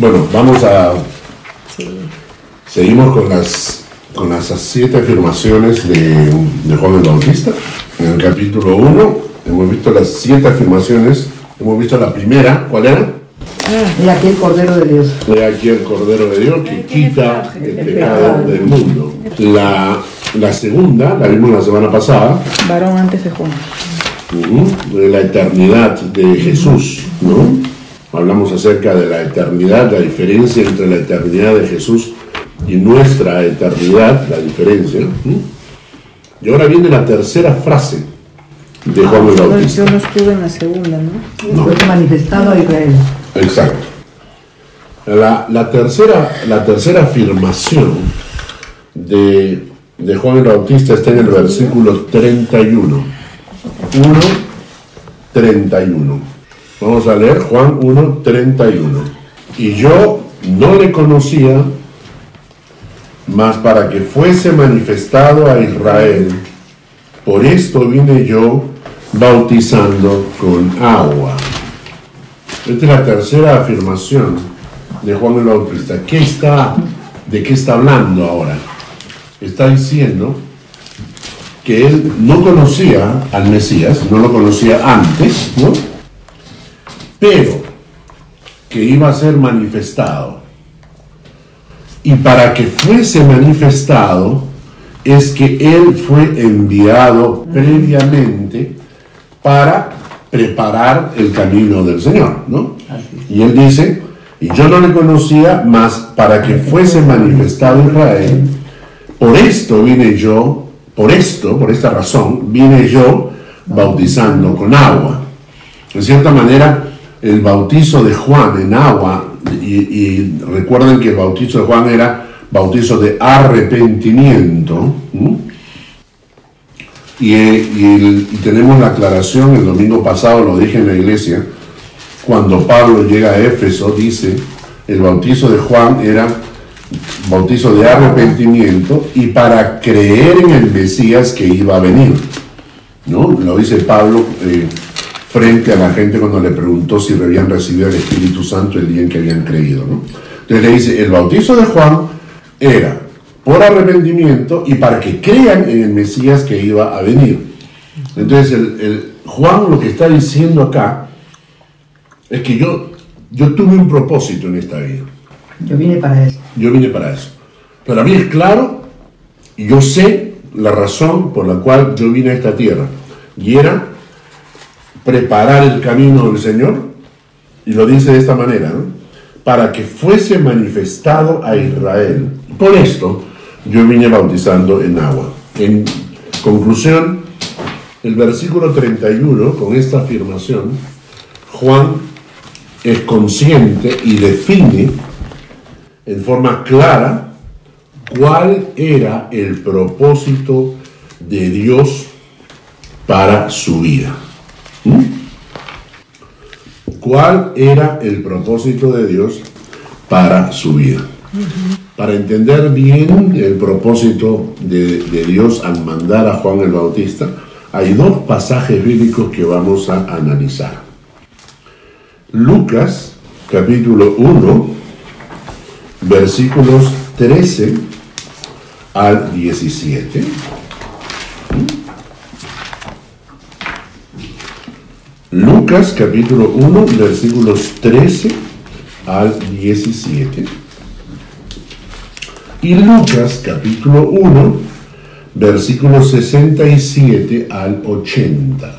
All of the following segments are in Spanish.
Bueno, vamos a... Seguimos con las, con las siete afirmaciones de, de Juan el Bautista. En el capítulo 1 hemos visto las siete afirmaciones. Hemos visto la primera, ¿cuál era? Y aquí el Cordero de Dios. He aquí el Cordero de Dios que quita el pecado del mundo. La, la segunda, la vimos la semana pasada, Varón antes de Juan. ujú, de la eternidad de Jesús, ¿no? Hablamos acerca de la eternidad, la diferencia entre la eternidad de Jesús y nuestra eternidad, la diferencia. ¿no? Y ahora viene la tercera frase de Juan el Yo, Bautista. yo no estuve en la segunda, ¿no? No. Fue manifestado a Israel. Exacto. La, la tercera, la tercera afirmación de, de Juan el Bautista está en el versículo 31. 1, 31. Vamos a leer Juan 1, 31. Y yo no le conocía, mas para que fuese manifestado a Israel, por esto vine yo bautizando con agua. Esta es la tercera afirmación de Juan el Bautista. ¿Qué está, ¿De qué está hablando ahora? Está diciendo que él no conocía al Mesías, no lo conocía antes, ¿no? Pero que iba a ser manifestado. Y para que fuese manifestado es que él fue enviado previamente para preparar el camino del Señor, ¿no? Y él dice, y yo no le conocía más para que fuese manifestado Israel, por esto vine yo, por esto, por esta razón, vine yo bautizando con agua. En cierta manera, el bautizo de Juan en agua, y, y recuerden que el bautizo de Juan era bautizo de arrepentimiento, y- y tenemos la aclaración, el domingo pasado lo dije en la iglesia, cuando Pablo llega a Éfeso, dice, el bautizo de Juan era bautizo de arrepentimiento y para creer en el Mesías que iba a venir. ¿no? Lo dice Pablo eh, frente a la gente cuando le preguntó si habían recibido el Espíritu Santo el día en que habían creído. ¿no? Entonces le dice, el bautizo de Juan era por arrepentimiento y para que crean en el Mesías que iba a venir. Entonces el, el- Juan lo que está diciendo acá es que yo, yo tuve un propósito en esta vida. Yo vine para eso. Yo vine para eso. Para mí es claro y yo sé la razón por la cual yo vine a esta tierra. Y era preparar el camino del Señor. Y lo dice de esta manera. Para que fuese manifestado a Israel. Por esto yo vine bautizando en agua. En conclusión, el versículo 31, con esta afirmación, Juan es consciente y define en forma clara cuál era el propósito de Dios para su vida. ¿Cuál era el propósito de Dios para su vida? Para entender bien el propósito de, de Dios al mandar a Juan el Bautista, hay dos pasajes bíblicos que vamos a analizar. Lucas, capítulo 1, versículos 13 al 17. Lucas capítulo 1, versículos 13 al 17. Y Lucas capítulo 1, versículos 67 al 80.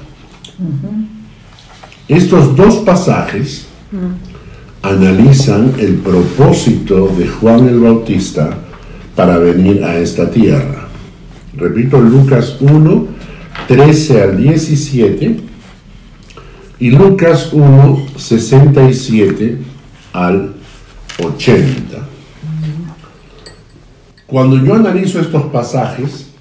Estos dos pasajes analizan el propósito de Juan el Bautista para venir a esta tierra. Repito, Lucas 1, 13 al 17 y Lucas 1, 67 al 80. Cuando yo analizo estos pasajes,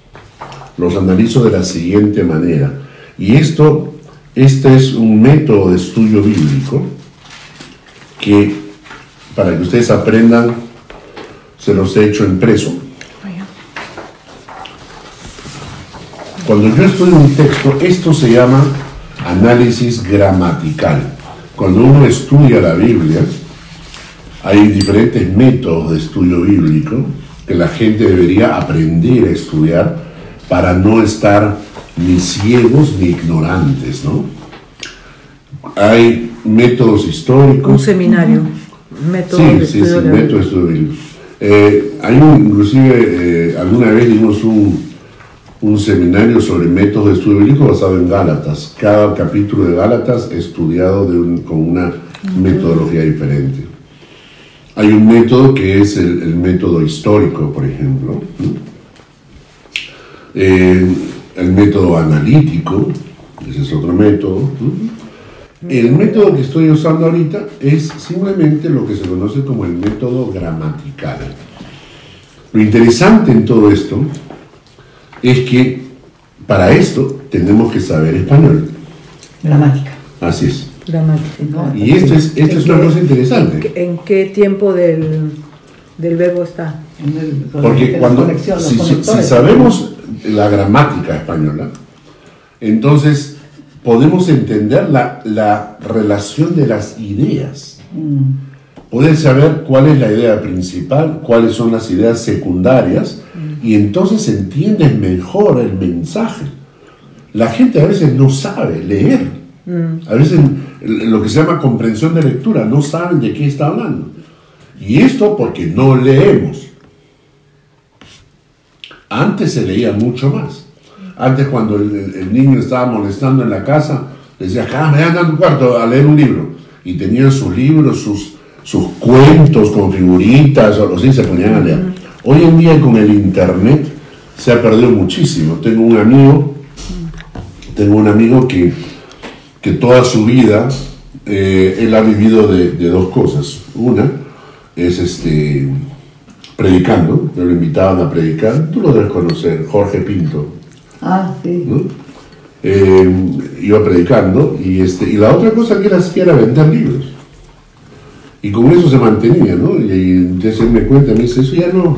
los analizo de la siguiente manera. Y esto, este es un método de estudio bíblico que, para que ustedes aprendan, se los he hecho impreso. Cuando yo estudio un texto, esto se llama análisis gramatical. Cuando uno estudia la Biblia, Hay diferentes métodos de estudio bíblico que la gente debería aprender a estudiar para no estar ni ciegos ni ignorantes, ¿no? Hay métodos históricos. Un seminario. Método Sí, de sí, estudio sí, de método de estudio bíblico. Eh, hay un- inclusive, eh, alguna vez dimos un, un seminario sobre métodos de estudio bíblico basado en Gálatas. Cada capítulo de Gálatas estudiado de un- con una metodología diferente. Hay un método que es el, el método histórico, por ejemplo. Eh, el método analítico, ese es otro método. El método que estoy usando ahorita es simplemente lo que se conoce como el método gramatical. Lo interesante en todo esto es que para esto tenemos que saber español. Gramática. Así es. gramática. ¿no? Y esto es, esto es una cosa interesante. ¿En qué tiempo del, del verbo está? En el- Porque cuando, si, sabemos la gramática española, entonces podemos entender la, la relación de las ideas. Mm, Poder saber cuál es la idea principal, cuáles son las ideas secundarias, y entonces entiendes mejor el mensaje. La gente a veces no sabe leer. A veces lo que se llama comprensión de lectura, no saben de qué está hablando. Y esto porque no leemos. Antes se leía mucho más. Antes cuando el, niño estaba molestando en la casa, decía, ah, me anda a tu cuarto a leer un libro. Y tenían sus libros, sus, sus cuentos con figuritas, o así se ponían a leer. Hoy en día con el internet se ha perdido muchísimo. Tengo un amigo, tengo un amigo que, que toda su vida eh, él ha vivido de, de dos cosas. Una es este predicando, me lo invitaban a predicar, tú lo debes conocer, Jorge Pinto. Ah, sí. ¿no? Eh, iba predicando y, este, y la otra cosa que era, hacía era vender libros. Y con eso se mantenía, ¿no? Y, entonces él me cuenta, me dice, eso ya no,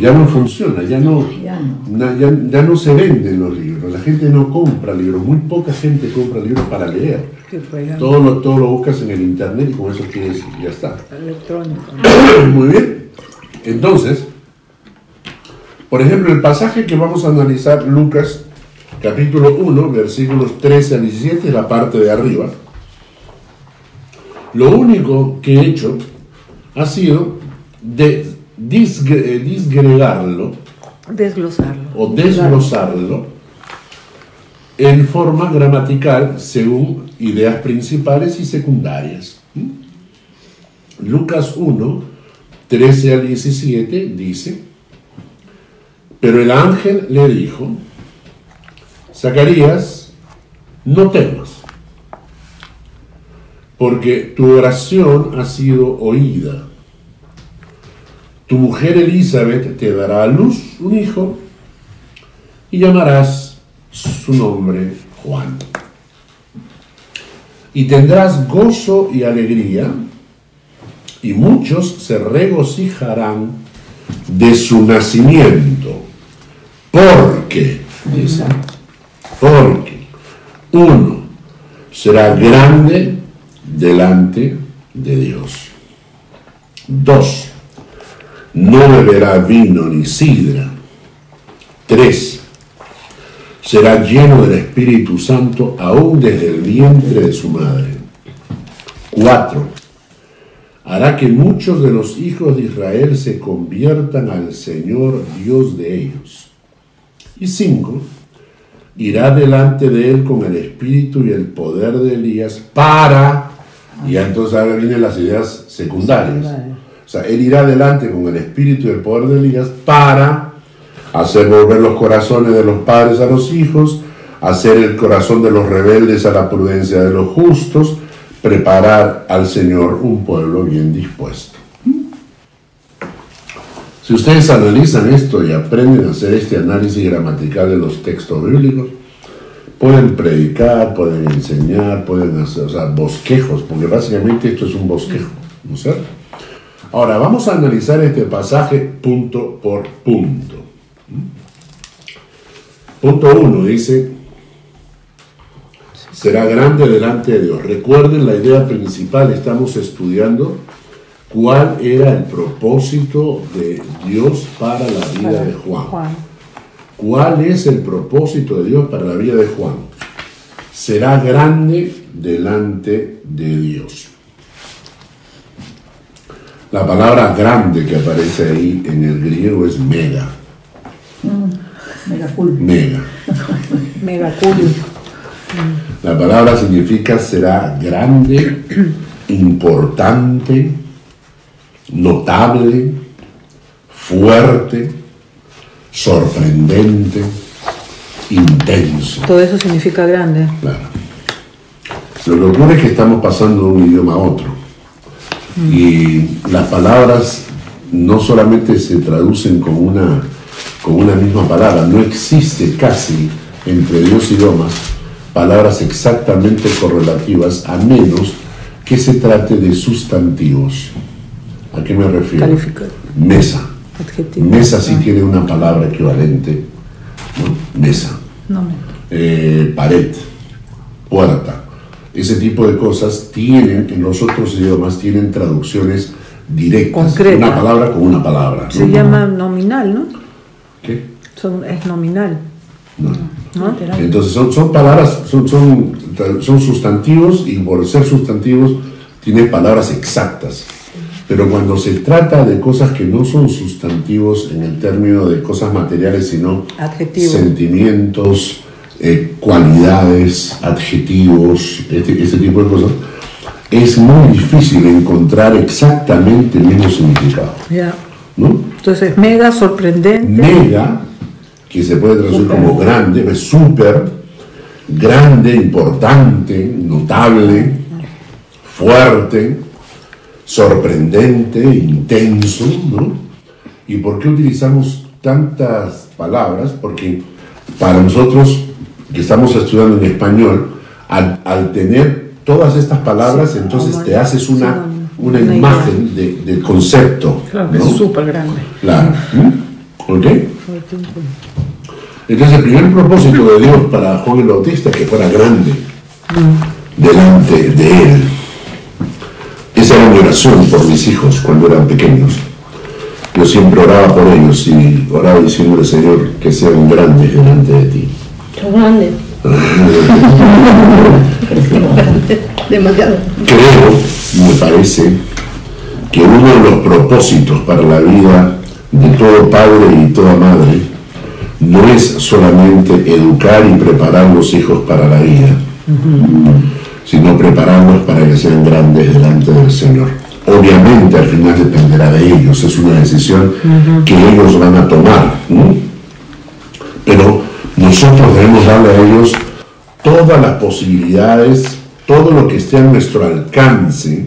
ya no funciona, ya no, Ya no. na- ya, ya no se venden los libros, la gente no compra libros, muy poca gente compra libros para leer. Todo lo, todo lo buscas en el internet y con eso tienes, ya está. electrónico. Muy bien. Entonces, por ejemplo, el pasaje que vamos a analizar, Lucas, capítulo 1, versículos 13 al 17, la parte de arriba. Lo único que he hecho ha sido de disgre- eh, disgregarlo Desglosarlo. o desglosarlo en forma gramatical según ideas principales y secundarias. ¿Mm? Lucas 1, 13 al 17 dice, pero el ángel le dijo, Zacarías, no temas, porque tu oración ha sido oída. Tu mujer Elizabeth te dará a luz un hijo y llamarás su nombre Juan. Y tendrás gozo y alegría, y muchos se regocijarán de su nacimiento. Porque, dice, porque uno será grande delante de Dios. Dos, no beberá vino ni sidra. Tres, será lleno del Espíritu Santo aún desde el vientre de su madre. Cuatro, hará que muchos de los hijos de Israel se conviertan al Señor Dios de ellos. Y cinco, irá delante de él con el espíritu y el poder de Elías para, y entonces ahora vienen las ideas secundarias. O sea, él irá delante con el espíritu y el poder de Elías para hacer volver los corazones de los padres a los hijos, hacer el corazón de los rebeldes a la prudencia de los justos, preparar al Señor un pueblo bien dispuesto. Si ustedes analizan esto y aprenden a hacer este análisis gramatical de los textos bíblicos, pueden predicar, pueden enseñar, pueden hacer, o sea, bosquejos, porque básicamente esto es un bosquejo, ¿no es cierto? Ahora, vamos a analizar este pasaje punto por punto. Punto 1 dice, será grande delante de Dios. Recuerden la idea principal, estamos estudiando cuál era el propósito de Dios para la vida de Juan. ¿Cuál es el propósito de Dios para la vida de Juan? Será grande delante de Dios. La palabra grande que aparece ahí en el griego es mega. Mega cool. Mega. Mega cool. La palabra significa será grande, importante, notable, fuerte, sorprendente, intenso. Todo eso significa grande. Claro. Lo que ocurre es que estamos pasando de un idioma a otro. Y las palabras no solamente se traducen con una, con una misma palabra, no existe casi entre dos idiomas palabras exactamente correlativas a menos que se trate de sustantivos. ¿A qué me refiero? Califica- Mesa. Adjetivo. Mesa sí tiene una palabra equivalente. ¿no? Mesa No, eh, pared, puerta. Ese tipo de cosas tienen, en los otros idiomas, tienen traducciones directas. Concreta. Una palabra con una palabra. ¿no? Se llama nominal, ¿no? ¿Qué? Son, es nominal, No. ¿no? Entonces son, son palabras, son, son, son sustantivos y por ser sustantivos tienen palabras exactas. Pero cuando se trata de cosas que no son sustantivos en el término de cosas materiales, sino Adjetivos. sentimientos, eh, cualidades, adjetivos, este, este tipo de cosas, es muy difícil encontrar exactamente el mismo significado. Ya. ¿no? Entonces, mega sorprendente. Mega, que se puede traducir como grande, es súper, grande, importante, notable, fuerte, sorprendente, intenso, ¿no? ¿Y por qué utilizamos tantas palabras? Porque para nosotros que estamos estudiando en español, al, al tener todas estas palabras, entonces te haces una, una Una imagen de- del concepto. Claro es súper grande. Claro. ¿Mm? ¿Ok? Entonces el primer propósito de Dios para Juan el Bautista es que fuera grande delante de él. Esa era mi oración por mis hijos cuando eran pequeños. Yo siempre oraba por ellos y oraba diciéndole, Señor, que sean grandes delante de ti. Grande. Demasiado. Creo, me parece, que uno de los propósitos para la vida de todo padre y toda madre no es solamente educar y preparar los hijos para la vida, sino prepararlos para que sean grandes delante del Señor. Obviamente al final dependerá de ellos, es una decisión que ellos van a tomar. ¿no? Pero nosotros debemos darle a ellos todas las posibilidades, todo lo que esté a nuestro alcance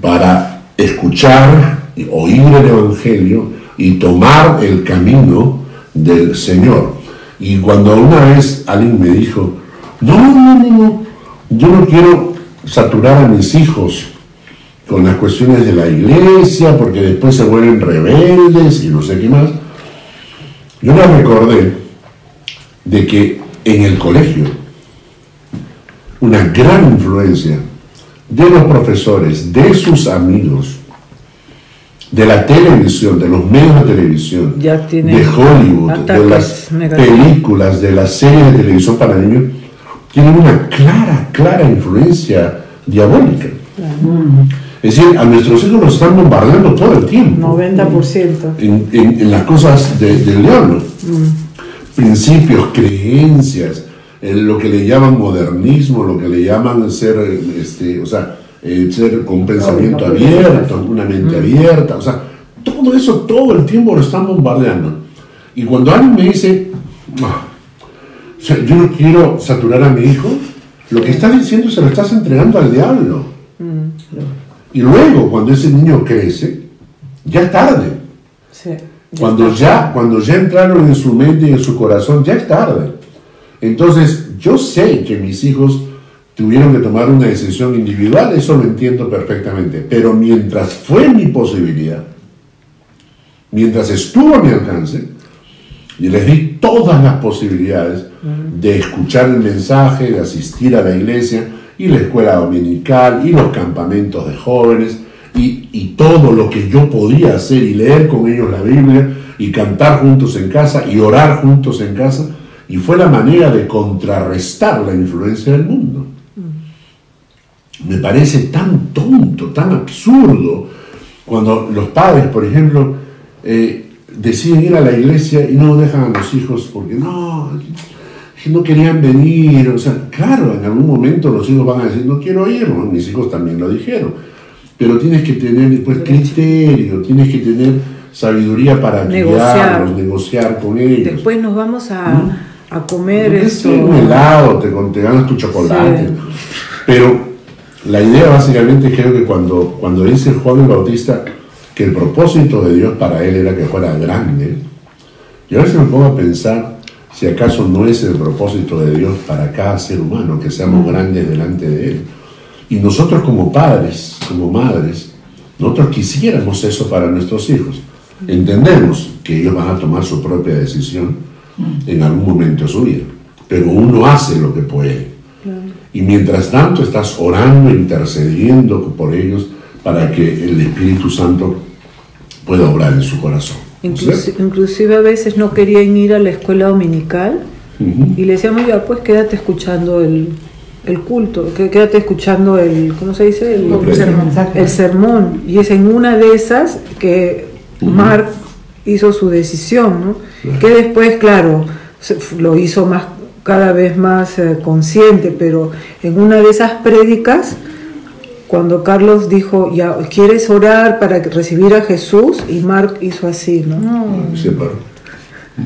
para escuchar, y oír el Evangelio y tomar el camino del Señor. Y cuando una vez alguien me dijo, no, no, no, no, yo no quiero saturar a mis hijos con las cuestiones de la iglesia, porque después se vuelven rebeldes y no sé qué más. Yo me recordé de que en el colegio una gran influencia de los profesores, de sus amigos, de la televisión, de los medios de televisión, de Hollywood, de las películas, de las series de televisión para niños, tienen una clara, clara influencia diabólica. Es decir, a nuestros hijos los están bombardeando todo el tiempo 90%. en, en- en las cosas de- del diablo. Principios, creencias, lo que le llaman modernismo, lo que le llaman ser, este, o sea, eh, ser con pensamiento abierto, una mente abierta, o sea, todo eso todo el tiempo lo están bombardeando. Y cuando alguien me dice, "Ah, o sea, yo no quiero saturar a mi hijo, lo que estás diciendo se lo estás entregando al diablo. Y luego, cuando ese niño crece, ya es tarde. Sí. Cuando ya, cuando ya entraron en su mente y en su corazón, ya es tarde. Entonces, yo sé que mis hijos tuvieron que tomar una decisión individual, eso lo entiendo perfectamente. Pero mientras fue mi posibilidad, mientras estuvo a mi alcance, y les di todas las posibilidades de escuchar el mensaje, de asistir a la iglesia, y la escuela dominical, y los campamentos de jóvenes, y, y todo lo que yo podía hacer y leer con ellos la Biblia y cantar juntos en casa y orar juntos en casa. Y fue la manera de contrarrestar la influencia del mundo. Me parece tan tonto, tan absurdo, cuando los padres, por ejemplo, eh, deciden ir a la iglesia y no dejan a los hijos porque no, que no querían venir. O sea, claro, en algún momento los hijos van a decir, no quiero ir, mis hijos también lo dijeron. Pero tienes que tener después criterio, tienes que tener sabiduría para Negociar. guiarlos, negociar con ellos. Después nos vamos a, a comer esto. un helado, te, te ganas tu chocolate. Sí. Pero la idea básicamente creo que cuando, cuando dice Juan el Bautista que el propósito de Dios para él era que fuera grande, yo a veces me pongo a pensar si acaso no es el propósito de Dios para cada ser humano, que seamos grandes delante de Él. Y nosotros como padres, como madres, nosotros quisiéramos eso para nuestros hijos. Entendemos que ellos van a tomar su propia decisión en algún momento de su vida, pero uno hace lo que puede. Y mientras tanto estás orando, intercediendo por ellos para que el Espíritu Santo pueda obrar en su corazón. Inclusi- inclusive a veces no querían ir a la escuela dominical y le decíamos, ya pues quédate escuchando el, el culto, que- quédate escuchando el, ¿cómo se dice? El, el sermón. Y es en una de esas que Mark hizo su decisión, ¿no? Claro. Que después, claro, se- lo hizo más cada vez más eh, consciente, pero en una de esas prédicas, cuando Carlos dijo, ya, ¿quieres orar para recibir a Jesús? Y Mark hizo así, ¿no? Sí, pero-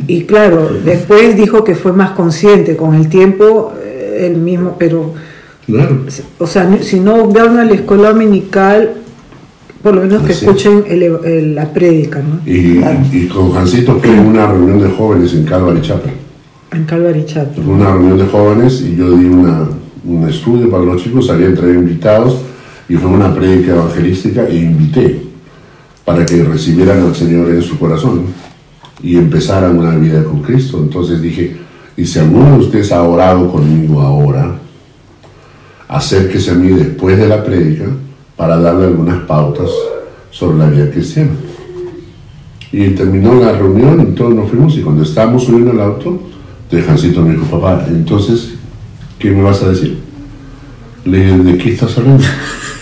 Y claro, después dijo que fue más consciente, con el tiempo eh, él mismo, pero, Claro. o sea, si no van a la escuela dominical, por lo menos que Sí. escuchen el- el- la prédica, ¿no? Y, y con Jancito fue en una reunión de jóvenes en Calvary Chapel. En Calvary Chapel. Fue una reunión de jóvenes y yo di una, un estudio para los chicos, había traído invitados y fue una prédica evangelística e invité para que recibieran al Señor en su corazón y empezaran una vida con Cristo. Entonces dije, y si alguno de ustedes ha orado conmigo ahora, acérquese a mí después de la prédica para darle algunas pautas sobre la vida cristiana. Y terminó la reunión y todos nos fuimos y cuando estábamos subiendo al auto, de Jancito me dijo, papá, entonces, ¿qué me vas a decir? Le dije, ¿de qué estás hablando?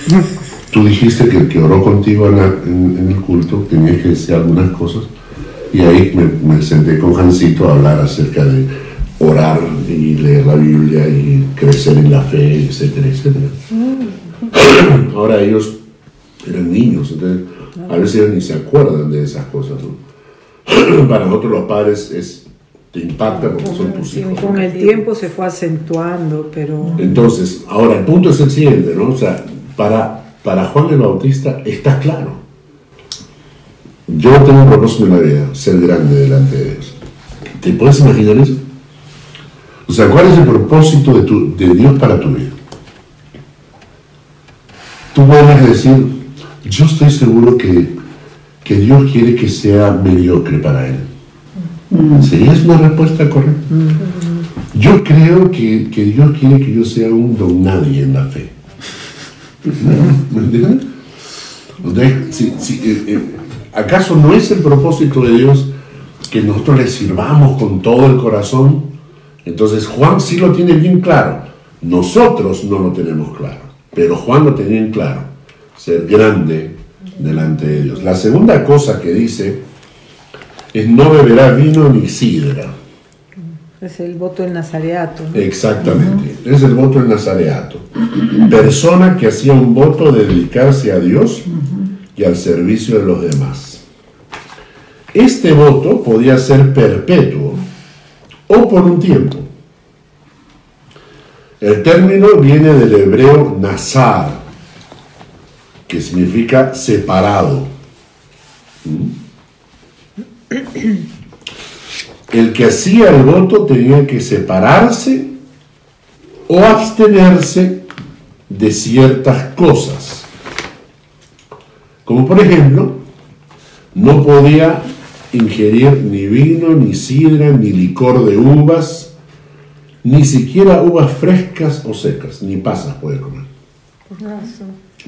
Tú dijiste que el que oró contigo en, la- en- en el culto tenías que decir algunas cosas y ahí me, me senté con Jancito a hablar acerca de orar y leer la Biblia y crecer en la fe, etcétera, etcétera. Ahora ellos eran niños, entonces a veces ellos ni se acuerdan de esas cosas. ¿no? Para nosotros los padres es, te impacta porque son tus Sí, hijos. con el tiempo se fue acentuando, pero Entonces, ahora el punto es el siguiente, ¿no? O sea, para, para Juan el Bautista está claro. Yo tengo un propósito en la vida, ser grande delante de Dios. ¿Te puedes imaginar eso? O sea, ¿cuál es el propósito de, tu- de Dios para tu vida? Tú puedes decir, yo estoy seguro que, que Dios quiere que sea mediocre para Él. ¿Sería esa una respuesta correcta? Yo creo que, que Dios quiere que yo sea un don nadie en la fe. ¿Me eh, eh, ¿Acaso no es el propósito de Dios que nosotros le sirvamos con todo el corazón? Entonces Juan sí lo tiene bien claro. Nosotros no lo tenemos claro, pero Juan lo tenía en claro. Ser grande delante de Dios. La segunda cosa que dice es no beberá vino ni sidra. Es el voto del nazareato. ¿no? Exactamente, es el voto del nazareato. Persona que hacía un voto de dedicarse a Dios y al servicio de los demás. Este voto podía ser perpetuo o por un tiempo. El término viene del hebreo nazar, que significa separado. El que hacía el voto tenía que separarse o abstenerse de ciertas cosas. Como por ejemplo, no podía ingerir ni vino, ni sidra, ni licor de uvas, ni siquiera uvas frescas o secas, ni pasas puede comer,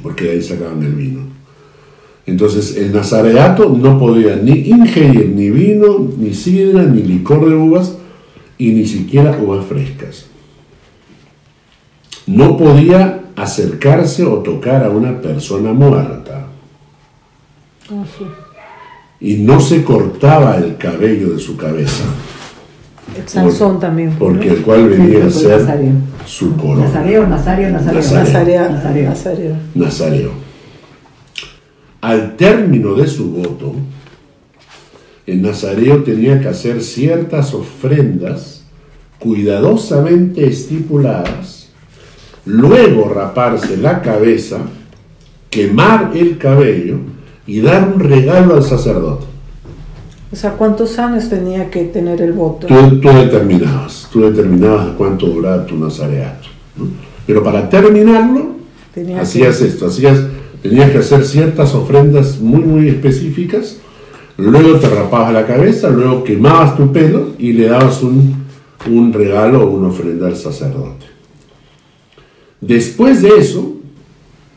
porque de ahí sacaban el vino. Entonces el nazareato no podía ni ingerir ni vino, ni sidra, ni licor de uvas, y ni siquiera uvas frescas. No podía acercarse o tocar a una persona muerta. Ah, sí. Y no se cortaba el cabello de su cabeza, Sansón también. porque ¿no? el cual venía a ser Nazario. su corona. Nazareo, Nazario. Nazareo. Nazarea- Nazareo. Nazareo. Nazareo. Al término de su voto, el nazareo tenía que hacer ciertas ofrendas cuidadosamente estipuladas, luego raparse la cabeza, quemar el cabello y dar un regalo al sacerdote. O sea, ¿cuántos años tenía que tener el voto? Tú, tú determinabas, tú determinabas cuánto duraba tu nazareato. ¿no? Pero para terminarlo, Tenía hacías esto, hacías, tenías que hacer ciertas ofrendas muy, muy específicas, luego te rapabas la cabeza, luego quemabas tu pelo y le dabas un, un regalo o una ofrenda al sacerdote. Después de eso,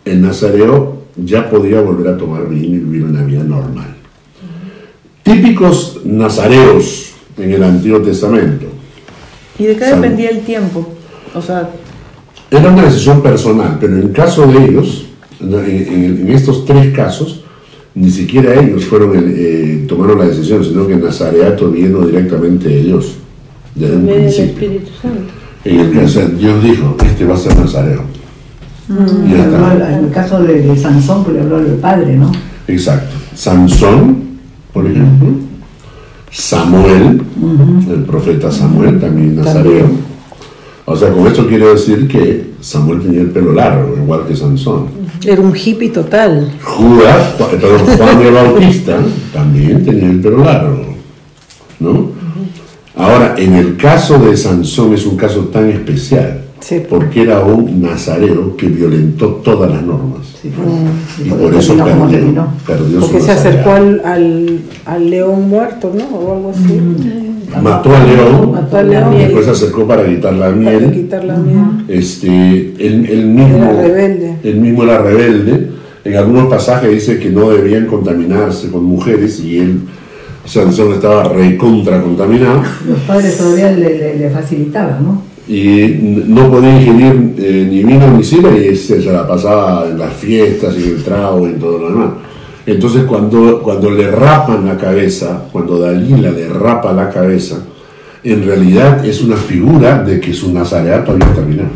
el nazareo ya podía volver a tomar vino y vivir una vida normal. Típicos nazareos en el Antiguo Testamento. ¿Y de qué dependía el tiempo? O sea, Era una decisión personal, pero en caso de ellos, en, estos tres casos, ni siquiera ellos fueron el- eh, tomaron la decisión, sino que el nazareato vino directamente de Dios, desde un del principio. Espíritu Santo. En el caso, Dios dijo, este va a ser nazareo. Al- en el caso de, de Sansón, pues le habló al padre, ¿no? Exacto. Sansón, por ejemplo, Samuel, el profeta Samuel, también nazareo. O sea, con esto quiere decir que Samuel tenía el pelo largo, igual que Sansón. Era un hippie total. Judas, Ju- perdón, Juan el Bautista también tenía el pelo largo, ¿no? Ahora, en el caso de Sansón es un caso tan especial, Sí. porque era un nazareo que violentó todas las normas. Sí, pues, Y por por eso terminó perdió, perdió su Porque se acercó al, al, al león muerto, ¿no? O algo así. Mató al león, Mató al león. después se acercó para quitar la Para miel. quitar la miel. Este, él, él mismo, Era rebelde. él mismo era rebelde. En algunos pasajes dice que no debían contaminarse con mujeres y él, Sansón estaba recontra contaminado Los padres todavía le, le- le facilitaban, ¿no? y no podía ingerir eh, ni vino ni sidra y se, se la pasaba en las fiestas y en el trago y en todo lo demás. Entonces cuando, cuando le rapan la cabeza, cuando Dalila le rapa la cabeza, en realidad es una figura de que su nazareato había terminado.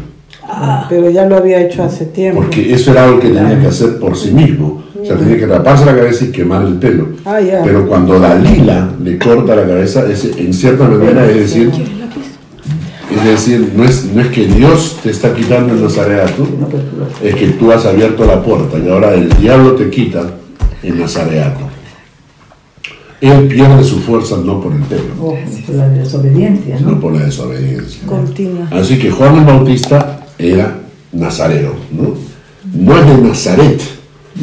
Pero ya lo había hecho hace tiempo. Porque eso era algo que tenía que hacer por sí mismo. O sea, tenía que raparse la cabeza y quemar el pelo. Ah, ya. Pero cuando Dalila le corta la cabeza, es, en cierta manera es decir, es decir, no es, no es que Dios te está quitando el nazareato, pues, es que tú has abierto la puerta y ahora el diablo te quita el nazareato. Él pierde su fuerza no por el pelo, oh, por la desobediencia, sino ¿no? por la desobediencia. Continua. Así que Juan el Bautista era nazareo, ¿no? No es de Nazaret.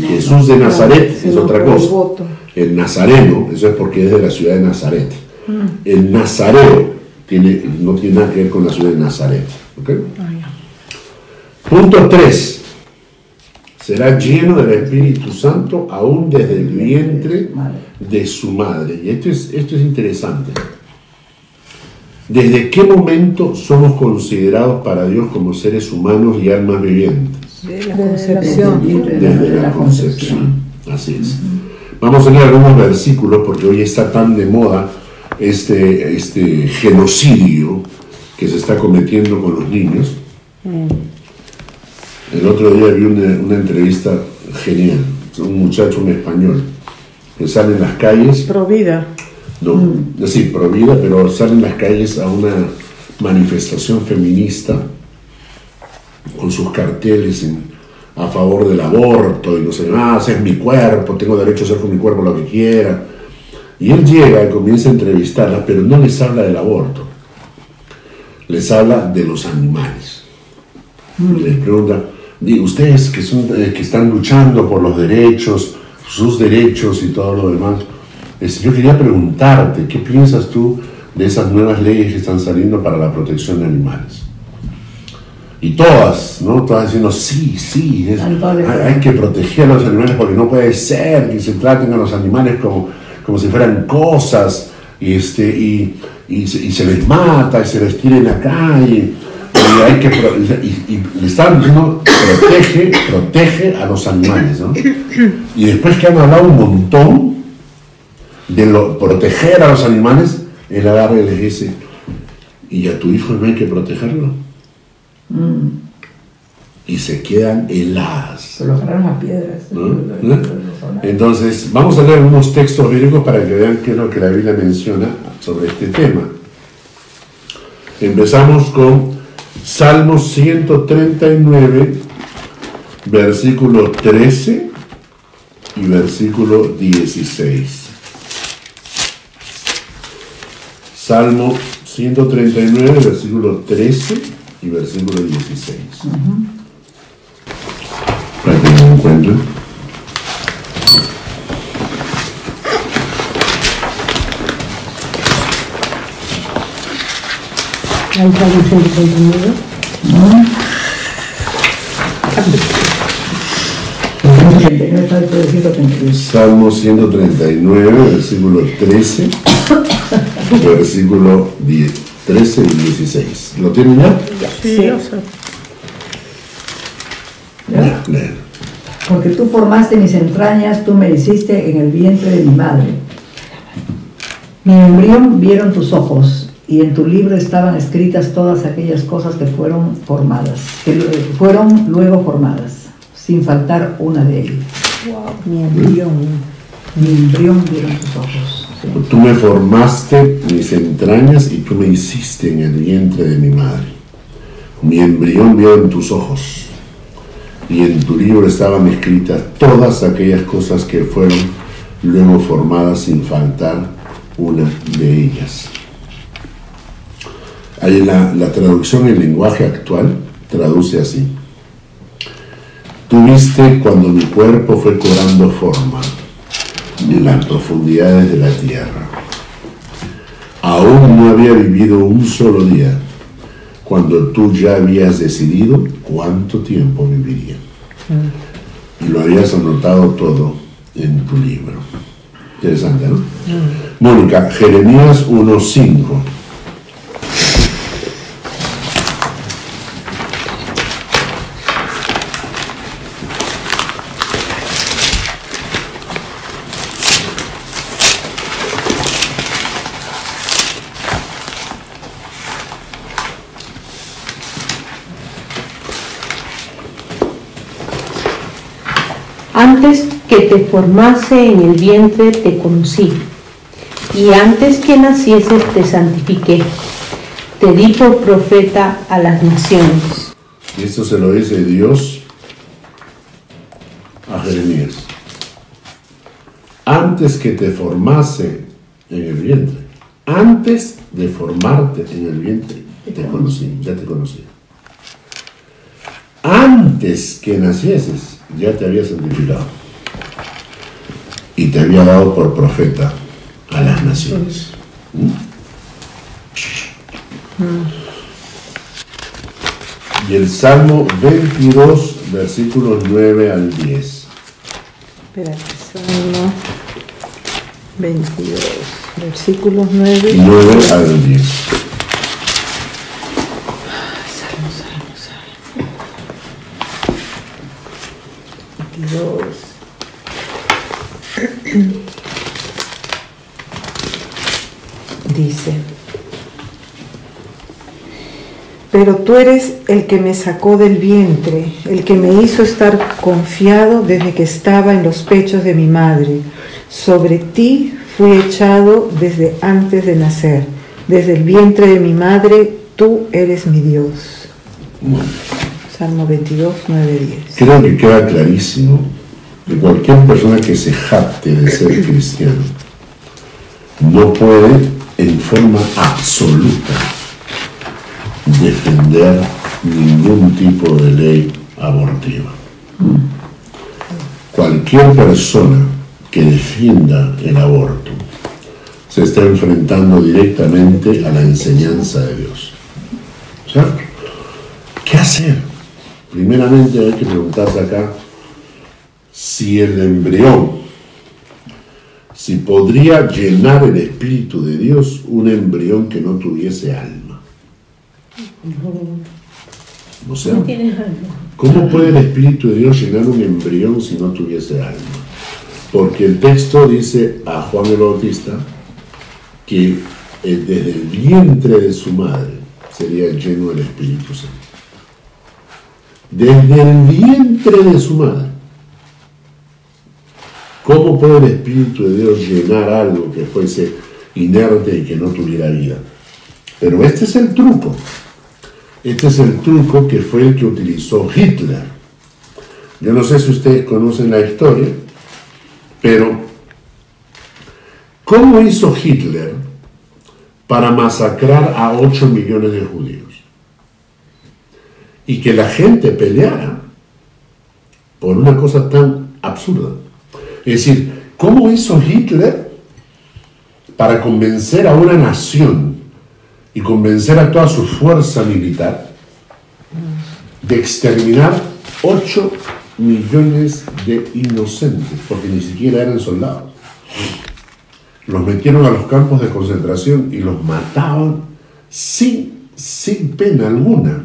Jesús de Nazaret es otra cosa. voto. El nazareno, eso es porque es de la ciudad de Nazaret. El nazareo tiene, no tiene nada que ver con la ciudad de Nazaret. ¿ok? Punto 3. Será lleno del Espíritu Santo aún desde el vientre de su madre. Y esto es, esto es interesante. ¿Desde qué momento somos considerados para Dios como seres humanos y almas vivientes? De la concepción. Desde, Desde la concepción. Así es. Vamos a leer algunos versículos porque hoy está tan de moda este, este genocidio que se está cometiendo con los niños. El otro día vi una, una entrevista genial, un muchacho, un español, que sale en las calles Provida. no, sí, pro vida, pero salen en las calles a una manifestación feminista con sus carteles en- a favor del aborto y no sé más, es mi cuerpo, tengo derecho a hacer con mi cuerpo lo que quiera. Y él llega y comienza a entrevistarlas, pero no les habla del aborto, les habla de los animales. Y les pregunta, "Di, ustedes que, son, eh, que están luchando por los derechos, sus derechos y todo lo demás, yo quería preguntarte, ¿qué piensas tú de esas nuevas leyes que están saliendo para la protección de animales? y todas, ¿no? Todas diciendo, sí, sí, es- hay, que proteger a los animales porque no puede ser que se traten a los animales como, como si fueran cosas y, este, y, y se, y se les mata y se les tira en la calle. Y, hay que, pro- y, y le protege, protege a los animales, ¿no? Y después que han hablado un montón de lo, proteger a los animales, él agarra y les dice, ¿y a tu hijo no hay que protegerlo? Y se quedan heladas. Se lo agarraron a piedras. Entonces, vamos a leer unos textos bíblicos para que vean qué es lo que la Biblia menciona sobre este tema. Empezamos con Salmo 139, versículo 13 y versículo 16. Salmo 139, versículo 13 y versículo 16. Para que lo encuentren. Ahí está el 139. lo- 39 está después de 132. Salmo 139, versículo 13, versículo 10, 13 y 16. ¿Lo tienen ya? Sí, Ya. Porque tú formaste mis entrañas, tú me hiciste en el vientre de mi madre. Mi embrión vieron tus ojos, y en tu libro estaban escritas todas aquellas cosas que fueron formadas, que lu- fueron luego formadas, sin faltar una de ellas. Mi embrión. Mi embrión vieron tus ojos. sí. Tú me formaste mis entrañas y tú me hiciste en el vientre de mi madre. Mi embrión vio en tus ojos y en tu libro estaban escritas todas aquellas cosas que fueron luego formadas sin faltar una de ellas. Ahí la, la traducción en lenguaje actual traduce así. Tuviste cuando mi cuerpo fue cobrando forma en las profundidades de la tierra. Aún no había vivido un solo día cuando tú ya habías decidido cuánto tiempo viviría. Y lo habías anotado todo en tu libro. Interesante, ¿no? Mónica, Jeremías 1.5. Antes que te formase en el vientre te conocí, y antes que nacieses te santifiqué. Te di por profeta a las naciones. Y esto se lo dice Dios a Jeremías. Antes que te formase en el vientre, antes de formarte en el vientre, te conocí, ya te conocí. Antes que nacieses, ya te había santificado. Y te había dado por profeta a las naciones. Y el Salmo 22, versículos 9 al 10. espérate, Salmo 22, versículos 9. 9 al 10. Salmo, salmo, salmo. 22. Dice, pero tú eres el que me sacó del vientre, el que me hizo estar confiado desde que estaba en los pechos de mi madre. Sobre ti fui echado desde antes de nacer. Desde el vientre de mi madre, tú eres mi Dios. Bueno, Salmo 22, 9, 10. creo que queda clarísimo que cualquier persona que se jacte de ser cristiano no puede en forma absoluta defender ningún tipo de ley abortiva. Cualquier persona que defienda el aborto se está enfrentando directamente a la enseñanza de Dios. ¿Cierto? ¿Qué hacer? Primeramente hay que preguntarse acá si el embrión, si podría llenar el Espíritu de Dios un embrión que no tuviese alma. O sea, No tienes algo. ¿cómo puede el Espíritu de Dios llenar un embrión si no tuviese alma? Porque el texto dice a Juan el Bautista que eh, desde el vientre de su madre sería lleno del Espíritu Santo. Desde el vientre de su madre. ¿Cómo puede el Espíritu de Dios llenar algo que fuese inerte y que no tuviera vida? Pero este es el truco. Este es el truco que fue el que utilizó Hitler. Yo no sé si ustedes conocen la historia, pero ¿cómo hizo Hitler para masacrar a 8 millones de judíos? Y que la gente peleara por una cosa tan absurda. Es decir, ¿cómo hizo Hitler para convencer a una nación y convencer a toda su fuerza militar de exterminar 8 millones de inocentes, porque ni siquiera eran soldados. Los metieron a los campos de concentración y los mataban sin, sin pena alguna.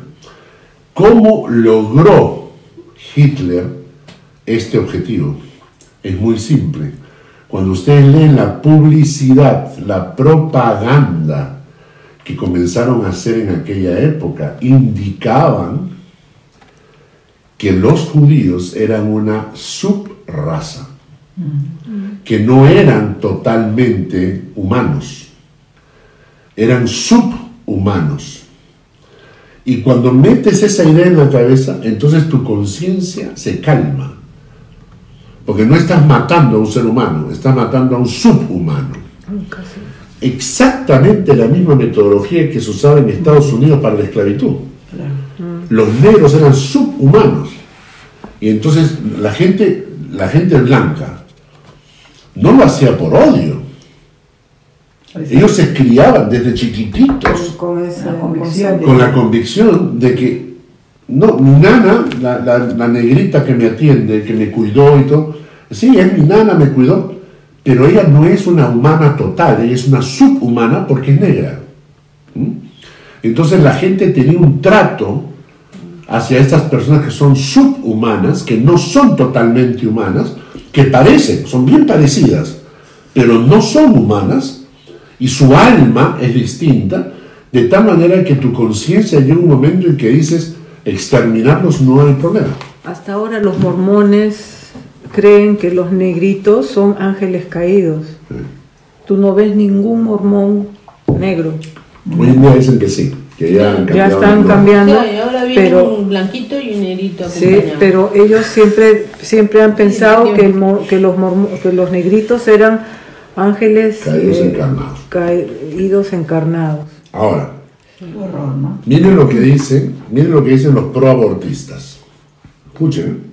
¿Cómo logró Hitler este objetivo? Es muy simple. Cuando ustedes leen la publicidad, la propaganda que comenzaron a hacer en aquella época, indicaban que los judíos eran una subraza, que no eran totalmente humanos, eran subhumanos. Y cuando metes esa idea en la cabeza, entonces tu conciencia se calma. Porque no estás matando a un ser humano, estás matando a un subhumano. Exactamente la misma metodología que se usaba en Estados Unidos para la esclavitud. Los negros eran subhumanos. Y entonces la gente, la gente blanca no lo hacía por odio. Ellos se criaban desde chiquititos con esa La convicción de- con la convicción de que no, mi nana, la, la- la negrita que me atiende, que me cuidó y todo, sí, es mi nana, me cuidó, pero ella no es una humana total, ella es una subhumana porque es negra. ¿Mm? Entonces la gente tenía un trato hacia estas personas que son subhumanas, que no son totalmente humanas, que parecen, son bien parecidas, pero no son humanas, y su alma es distinta, de tal manera que tu conciencia llega un momento en que dices, exterminarlos no hay problema. Hasta ahora los mormones creen que los negritos son ángeles caídos. Tú no ves ningún mormón negro. Hoy en día dicen que sí, que ya han Ya están cambiando, y ahora viene pero un blanquito y un negrito sí, pero ellos siempre siempre han pensado que, el que los mormo- que los negritos eran ángeles Caídos eh, encarnados. caídos encarnados. Ahora, Qué horror, ¿no? miren lo que dicen, miren lo que dicen los proabortistas. Escuchen,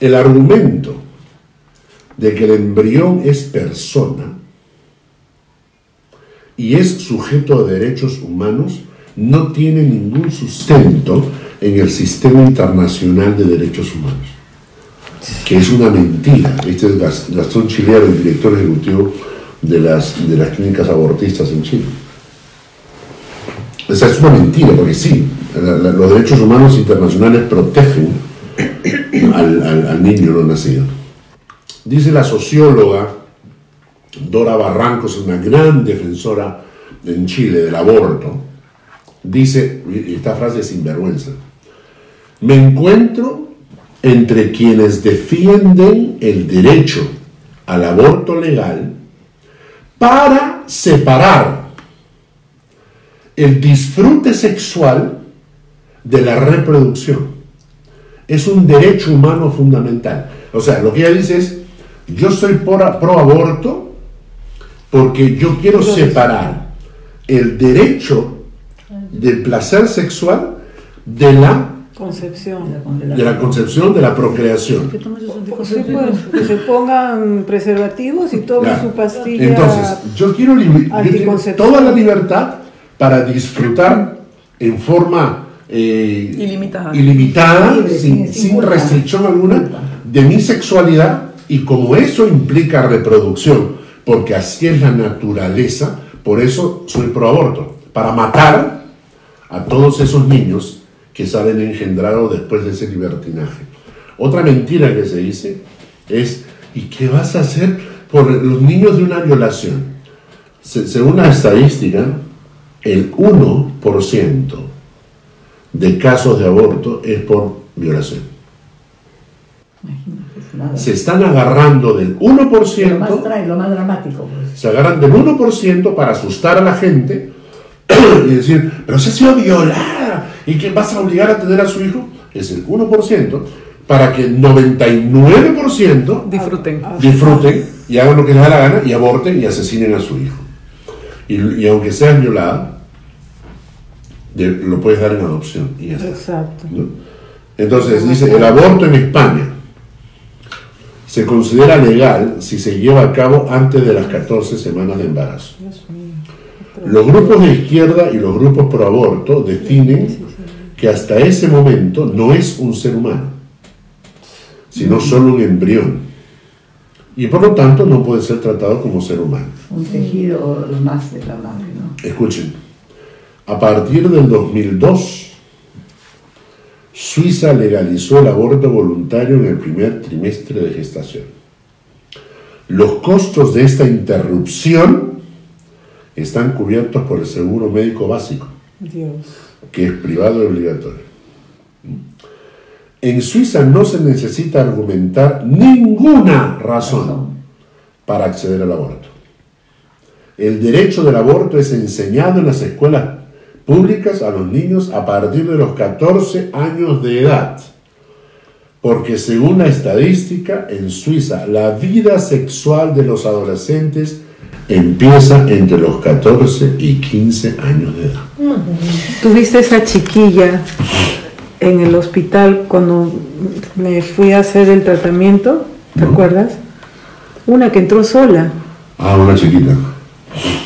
el argumento de que el embrión es persona y es sujeto de derechos humanos no tiene ningún sustento en el sistema internacional de derechos humanos, que es una mentira. Este es Gas- Gastón Chilero, el director ejecutivo de las, de las clínicas abortistas en Chile. O sea, es una mentira, porque sí, los derechos humanos internacionales protegen al, al- niño no nacido. Dice la socióloga Dora Barrancos, una gran defensora en Chile del aborto, dice, y esta frase es sinvergüenza, me encuentro entre quienes defienden el derecho al aborto legal para separar el disfrute sexual de la reproducción. Es un derecho humano fundamental. O sea, lo que ella dice es, yo soy por- pro aborto porque yo quiero separar el derecho del placer sexual de la, Concepción. de la concepción, de la procreación. Sí, pues, que se pongan preservativos y tomen Claro. su pastilla. Entonces, yo quiero yo Anticoncepción. toda la libertad para disfrutar en forma eh, Ilimitada. ilimitada, Libre, sin, restricción alguna, de mi sexualidad y como eso implica reproducción, porque así es la naturaleza, por eso soy pro aborto, para matar a todos esos niños que salen engendrados después de ese libertinaje. Otra mentira que se dice es, ¿y qué vas a hacer por los niños de una violación? Se- según la estadística, el 1% de casos de aborto es por violación. Imagínate. Se están agarrando del Lo más 1%, trae, lo más dramático, pues. se agarran del 1% para asustar a la gente y decir, pero se ha sido violada y que vas a obligar a tener a su hijo, es el 1%, para que el 99% Disfruten. disfruten y hagan lo que les da la gana y aborten y asesinen a su hijo. Y, y aunque seas violada, lo puedes dar en adopción y ya está. Exacto. ¿no? Entonces dice, el aborto en España se considera legal si se lleva a cabo antes de las 14 semanas de embarazo. Los grupos de izquierda y los grupos pro aborto definen que hasta ese momento no es un ser humano, sino solo un embrión. Y por lo tanto no puede ser tratado como ser humano. Un tejido más de la madre, ¿no? Escuchen, a partir del 2002, Suiza legalizó el aborto voluntario en el primer trimestre de gestación. Los costos de esta interrupción están cubiertos por el seguro médico básico, Dios. que es privado y obligatorio. En Suiza no se necesita argumentar ninguna razón para acceder al aborto. El derecho del aborto es enseñado en las escuelas públicas a los niños a partir de los 14 años de edad. Porque según la estadística, en Suiza la vida sexual de los adolescentes empieza entre los 14 y 15 años de edad. Tuviste esa chiquilla en el hospital cuando me fui a hacer el tratamiento, ¿te No. acuerdas? Una que entró sola. Ah, una chiquita.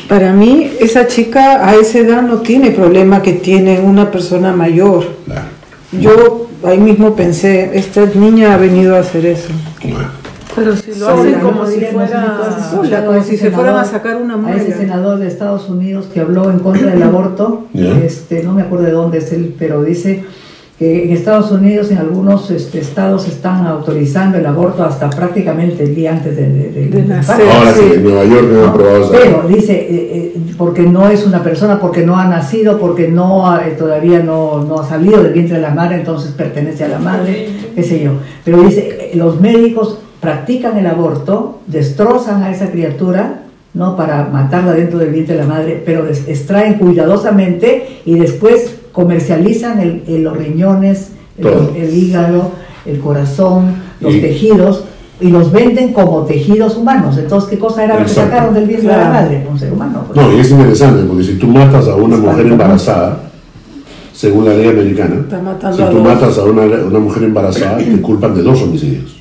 Para mí, esa chica a esa edad no tiene problema que tiene una persona mayor. Claro. Yo ahí mismo pensé, esta niña ha venido a hacer eso. Bueno. Pero si lo hacen ¿no? como si no fuera sola, a como si se fueran a sacar una A ese muela. senador de Estados Unidos que habló en contra del aborto, este, no me acuerdo de dónde es él, pero dice que en Estados Unidos, en algunos este, estados, están autorizando el aborto hasta prácticamente el día antes de, de- de- De del nacer. Ahora sí, en Nueva York no aprobado Pero dice, eh, eh, porque no es una persona, porque no ha nacido, porque no ha- eh, todavía no, no ha salido del vientre de la madre, entonces pertenece a la madre, qué sé yo. Pero dice, eh, los médicos practican el aborto, destrozan a esa criatura, ¿no? Para matarla dentro del vientre de la madre, pero extraen cuidadosamente y después comercializan el- el- los riñones, el, el hígado, el corazón, los Y- tejidos y los venden como tejidos humanos. Entonces, ¿qué cosa era lo que sacaron del vientre de la Claro. madre? Un ser humano. pues. No, y es interesante porque si tú matas a una mujer embarazada, según la ley americana, si tú matas a una, una mujer embarazada, te culpan de dos homicidios.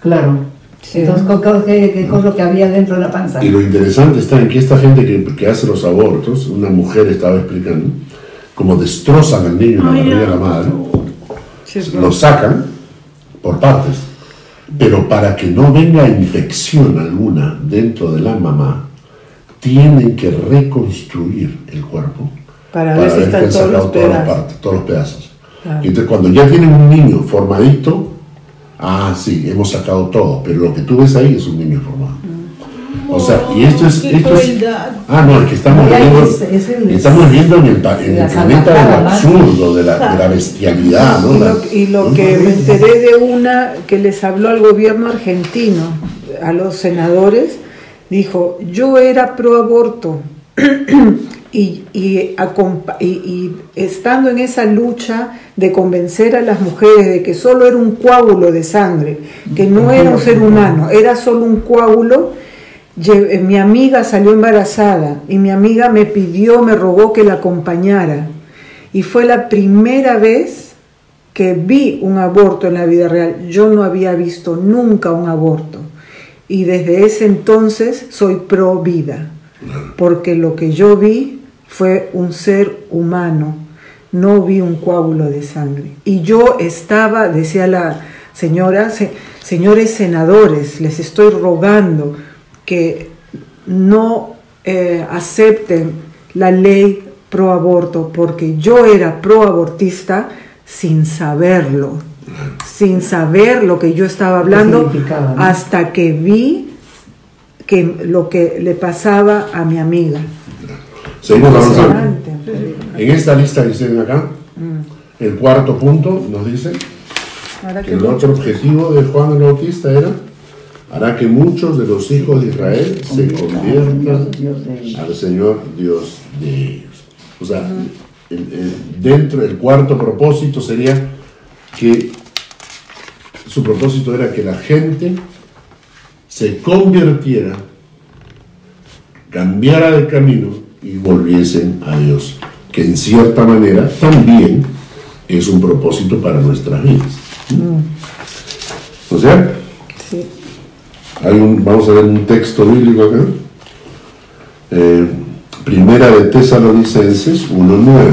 Claro. Sí. Entonces, ¿co- co- ¿qué, qué cosa que había dentro de la panza? Y lo interesante está en que esta gente que, que hace los abortos, una mujer estaba explicando, como destrozan al niño en la barriga de la madre, Sí, lo sacan por partes, pero para que no venga infección alguna dentro de la mamá, tienen que reconstruir el cuerpo Para ver si que están han todos sacado los todas las partes, todos los pedazos. Claro. Y entonces cuando ya tienen un niño formadito, ah, sí, hemos sacado todo, pero lo que tú ves ahí es un niño formado. O sea, y esto es... Esto es ah, no, es que estamos Ya viendo, es- es el- estamos viendo en el, en planeta del absurdo, de la, de la bestialidad, ¿no? Y La- lo, y lo ¿no? que me enteré de una que les habló al gobierno argentino, a los senadores, dijo, yo era pro aborto y, y, y- y estando en esa lucha de convencer a las mujeres de que solo era un coágulo de sangre, que no era un ser humano, era solo un coágulo, mi amiga salió embarazada y mi amiga me pidió, me rogó que la acompañara. Y fue la primera vez que vi un aborto en la vida real. Yo no había visto nunca un aborto. Y desde ese entonces soy pro vida. Porque lo que yo vi fue un ser humano no vi un coágulo de sangre. Y yo estaba, decía la señora, señores senadores, les estoy rogando que no eh, acepten la ley pro aborto, porque yo era pro abortista sin saberlo, sin saber lo que yo estaba hablando, hasta que vi que lo que le pasaba a mi amiga. Seguimos avanzando. En esta lista que dicen acá, mm. el cuarto punto nos dice que el otro objetivo de Juan el Bautista era hará que muchos de los hijos de Israel se conviertan al Señor Dios de ellos. O sea, dentro del cuarto propósito sería que su propósito era que la gente se convirtiera, cambiara de camino y volviesen a Dios, que en cierta manera también es un propósito para nuestras vidas. O sea, hay un, vamos a ver un texto bíblico acá. Eh, primera de Tesalonicenses 1.9.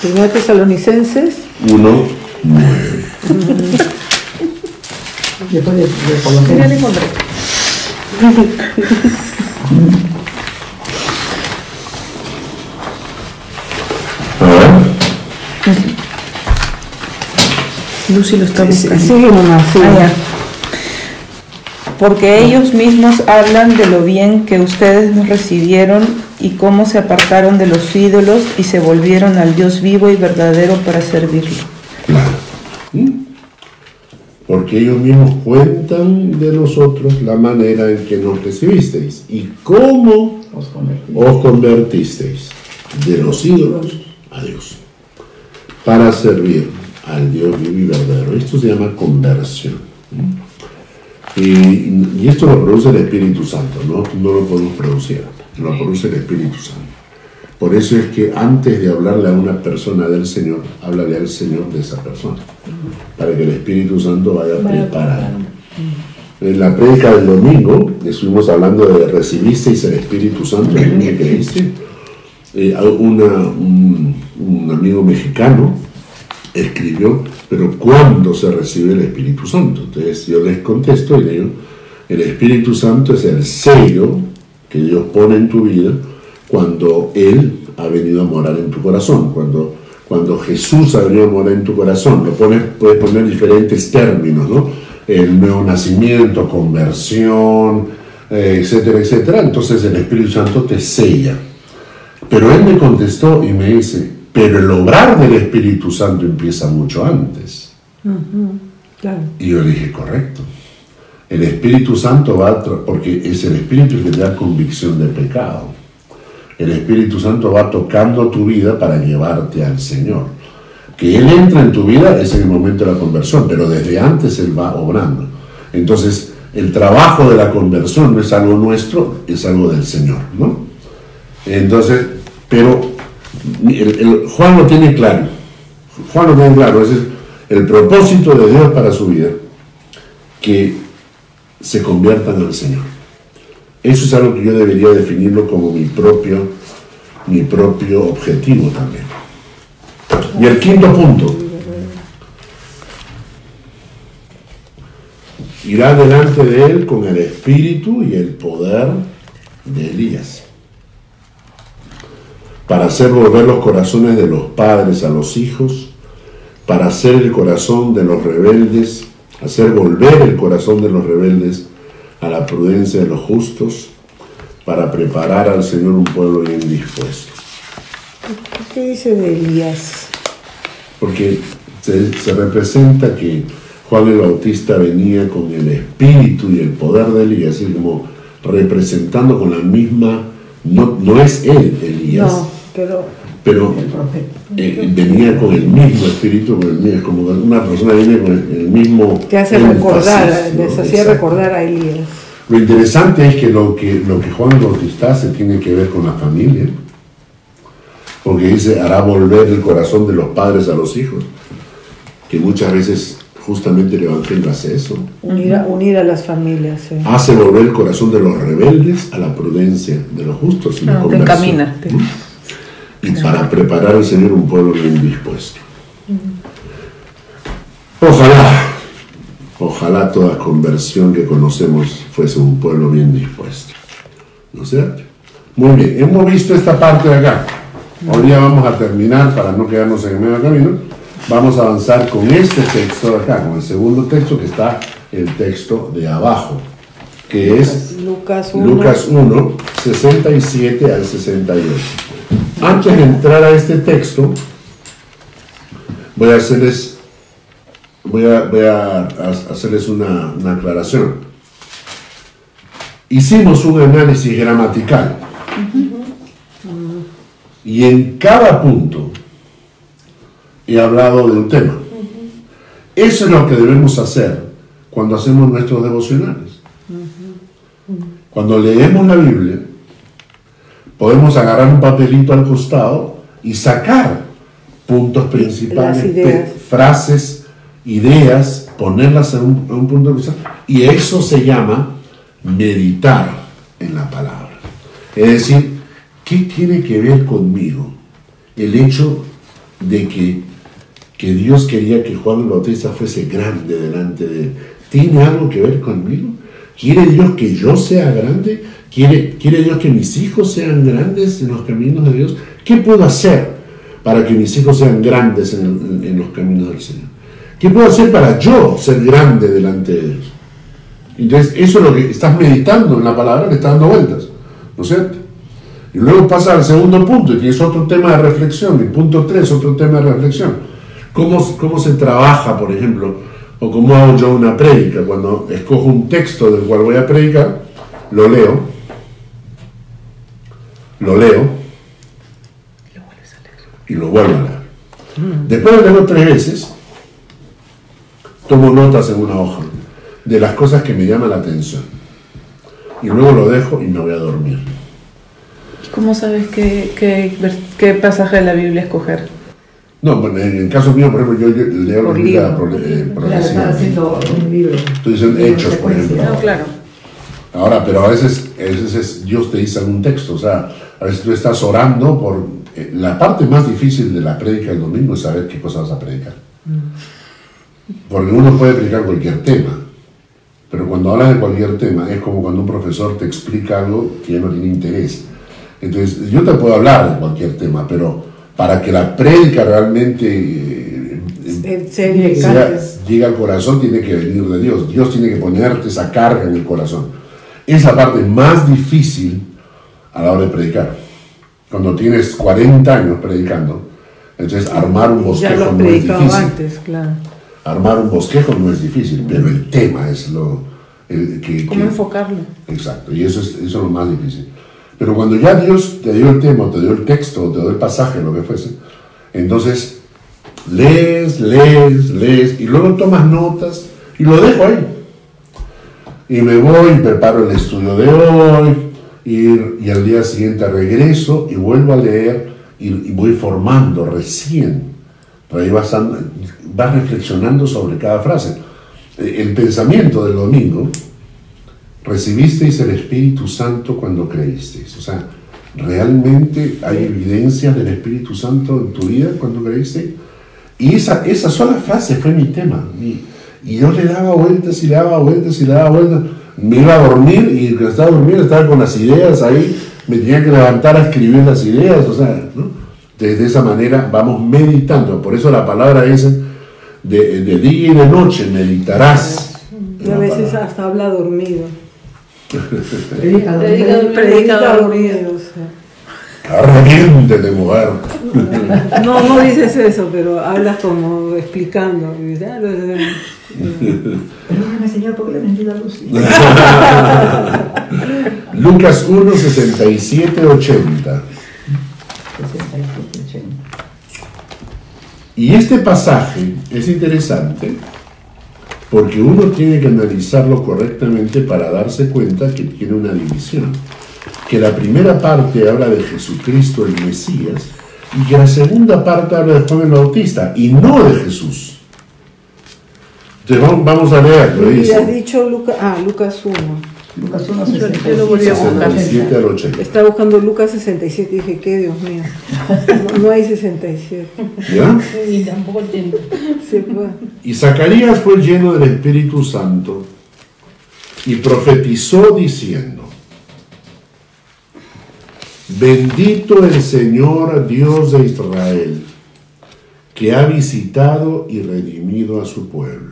Primera de Tesalonicenses 1.9. Después de, de Ya le encontré. Lucy lo está buscando. Nomás, sigue. Ah, Porque ellos mismos hablan de lo bien que ustedes nos recibieron y cómo se apartaron de los ídolos y se volvieron al Dios vivo y verdadero para servirlo. ¿Mm? porque ellos mismos cuentan de nosotros la manera en que nos recibisteis y cómo os convertisteis, de los ídolos a Dios, para servir al Dios vivo y verdadero. Esto se llama conversión. Y, esto lo produce el Espíritu Santo, ¿no? no lo podemos producir, lo produce el Espíritu Santo. Por eso es que antes de hablarle a una persona del Señor, háblale al Señor de esa persona, para que el Espíritu Santo vaya preparando. En la prédica del domingo estuvimos hablando de recibisteis el Espíritu Santo que creíste. Eh, un, un amigo mexicano escribió, pero ¿cuándo se recibe el Espíritu Santo? Entonces yo les contesto y le digo, el Espíritu Santo es el sello que Dios pone en tu vida cuando Él ha venido a morar en tu corazón, cuando, cuando Jesús ha venido a morar en tu corazón. Lo pones, puedes poner diferentes términos, ¿no? El nuevo nacimiento, conversión, eh, etcétera, etcétera. Entonces el Espíritu Santo te sella. Pero Él me contestó y me dice, pero el obrar del Espíritu Santo empieza mucho antes. Y yo le dije, correcto. El Espíritu Santo va, porque es el Espíritu que te da convicción de pecado el Espíritu Santo va tocando tu vida para llevarte al Señor. Que Él entra en tu vida es en el momento de la conversión, pero desde antes Él va obrando. Entonces, el trabajo de la conversión no es algo nuestro, es algo del Señor, ¿no? Entonces, pero Juan lo tiene claro. Juan lo tiene claro, ese es el propósito de Dios para su vida, que se conviertan al Señor. Eso es algo que yo debería definirlo como mi propio, mi propio objetivo también. Y el quinto punto. Irá delante de él con el espíritu y el poder de Elías, para hacer volver los corazones de los padres a los hijos, para hacer el corazón de los rebeldes, hacer volver el corazón de los rebeldes a la prudencia de los justos, para preparar al Señor un pueblo bien dispuesto. ¿Qué dice de Elías? Porque se, representa que Juan el Bautista venía con el espíritu y el poder de Elías, y como representando con la misma, no, no es él Elías, no, pero, pero eh, venía con el mismo espíritu, como una persona viene con el, mismo... Te hace recordar, les hacía recordar a Elías. Lo interesante es que lo que, lo que Juan Bautista hace tiene que ver con la familia, porque dice, hará volver el corazón de los padres a los hijos, que muchas veces justamente el Evangelio hace eso. Unir a, unir a las familias. Hace volver el corazón de los rebeldes a la prudencia de los justos. Y te encamina. y para preparar al Señor un pueblo bien dispuesto. Ojalá, ojalá toda conversión que conocemos fuese un pueblo bien dispuesto. ¿No es cierto? Muy bien, hemos visto esta parte de acá. Hoy día vamos a terminar, para no quedarnos en el medio camino, vamos a avanzar con este texto de acá, con el segundo texto que está el texto de abajo, que es Lucas 1. Lucas 1, 67 al 68. Antes de entrar a este texto, voy a hacerles, voy a, voy a- hacerles una aclaración. Hicimos un análisis gramatical y en cada punto he hablado de un tema. Eso es lo que debemos hacer cuando hacemos nuestros devocionales. Cuando leemos la Biblia, podemos agarrar un papelito al costado y sacar puntos principales, ideas. frases, ideas, ponerlas en un, en un punto de vista. Y eso se llama meditar en la palabra. Es decir, ¿qué tiene que ver conmigo el hecho de que, que Dios quería que Juan el Bautista fuese grande delante de él? ¿Tiene algo que ver conmigo? ¿Quiere Dios que yo sea grande? ¿Quiere, ¿Quiere Dios que mis hijos sean grandes en los caminos de Dios? ¿Qué puedo hacer para que mis hijos sean grandes en, los caminos del Señor? ¿Qué puedo hacer para yo ser grande delante de Dios? Entonces, eso es lo que estás meditando en la palabra, le estás dando vueltas, ¿no es cierto? Y luego pasa al segundo punto, que es otro tema de reflexión. El punto 3, otro tema de reflexión. ¿Cómo, ¿Cómo se trabaja, por ejemplo, o cómo hago yo una prédica? Cuando escojo un texto del cual voy a predicar, lo leo, lo leo y lo vuelvo a leer. Después de leerlo tres veces, tomo notas en una hoja de las cosas que me llaman la atención. Y luego lo dejo y me voy a dormir. ¿Cómo sabes qué pasaje de la Biblia escoger? No, bueno, en el caso mío, por ejemplo, yo, yo leo la Por libro. por, eh, progresiva. haciendo un libro. Diciendo Libro hechos, por ejemplo. No, claro. Ahora, pero a veces, a veces es- Dios te dice algún texto, o sea, a veces tú estás orando por... eh, la parte más difícil de la prédica del domingo es saber qué cosas vas a predicar. Porque uno puede predicar cualquier tema, pero cuando hablas de cualquier tema es como cuando un profesor te explica algo que ya no tiene interés. Entonces, yo te puedo hablar de cualquier tema, pero para que la prédica realmente eh, eh, Se sea- llega al corazón tiene que venir de Dios. Dios tiene que ponerte esa carga en el corazón. Es la parte más difícil a la hora de predicar. Cuando tienes 40 años predicando, entonces armar un bosquejo no es difícil. antes, claro. Armar un bosquejo no es difícil, pero el tema es lo el que, ¿Cómo que- enfocarlo? Exacto, y eso es, eso es lo más difícil. Pero cuando ya Dios te dio el tema, te dio el texto, te dio el pasaje, lo que fuese, entonces lees, lees, lees, y luego tomas notas y lo dejo ahí. Y me voy, preparo el estudio de hoy, y, y al día siguiente regreso y vuelvo a leer y, y voy formando recién. Pero ahí vas, vas reflexionando sobre cada frase. El pensamiento del domingo recibisteis el Espíritu Santo cuando creísteis. O sea, ¿realmente hay evidencia del Espíritu Santo en tu vida cuando creíste? Y esa, esa sola frase fue mi tema. Y, y yo le daba vueltas y le daba vueltas y le daba vueltas. Me iba a dormir y cuando estaba durmiendo estaba con las ideas ahí. Me tenía que levantar a escribir las ideas. O sea, ¿no? de, esa manera vamos meditando. Por eso la palabra dice, de, de día y de noche meditarás. Y a veces palabra. hasta habla dormido. Predica, Predica, Predica dormido. o sea. Arrepiéntete, mujer. No, no dices eso, pero hablas como explicando. Y dices, ah, lo- Perdóname, Señor, porque le he mentido a Lucy. Lucas 1, 67, 80. 67, 80. Y este pasaje es interesante porque uno tiene que analizarlo correctamente para darse cuenta que tiene una división. Que la primera parte habla de Jesucristo el Mesías y que la segunda parte habla de Juan el Bautista y no de Jesús. Entonces vamos- a leerlo. Y dice. dicho ah, Lucas 1. Lucas 1, Yo- yo lo 67. volví a buscar. 67 al 80. Estaba buscando Lucas 67 y dije, ¿qué Dios mío? No, no hay 67. ¿Ya? Ni tampoco fue. Y Zacarías fue lleno del Espíritu Santo y profetizó diciendo, bendito el Señor Dios de Israel, que ha visitado y redimido a su pueblo,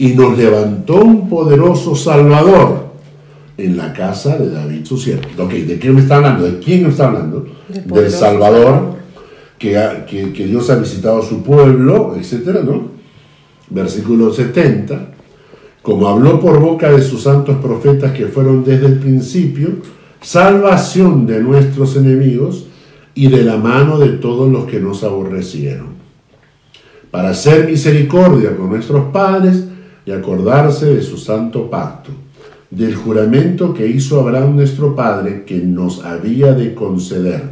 y nos levantó un poderoso Salvador en la casa de David su siervo. Ok, ¿de qué me está hablando? ¿De quién me está hablando? Del Salvador que- que Dios ha visitado a su pueblo, etcétera, ¿no? Versículo 70. Como habló por boca de sus santos profetas que fueron desde el principio, salvación de nuestros enemigos y de la mano de todos los que nos aborrecieron, para hacer misericordia con nuestros padres y acordarse de su santo pacto, del juramento que hizo Abraham nuestro padre, que nos había de conceder,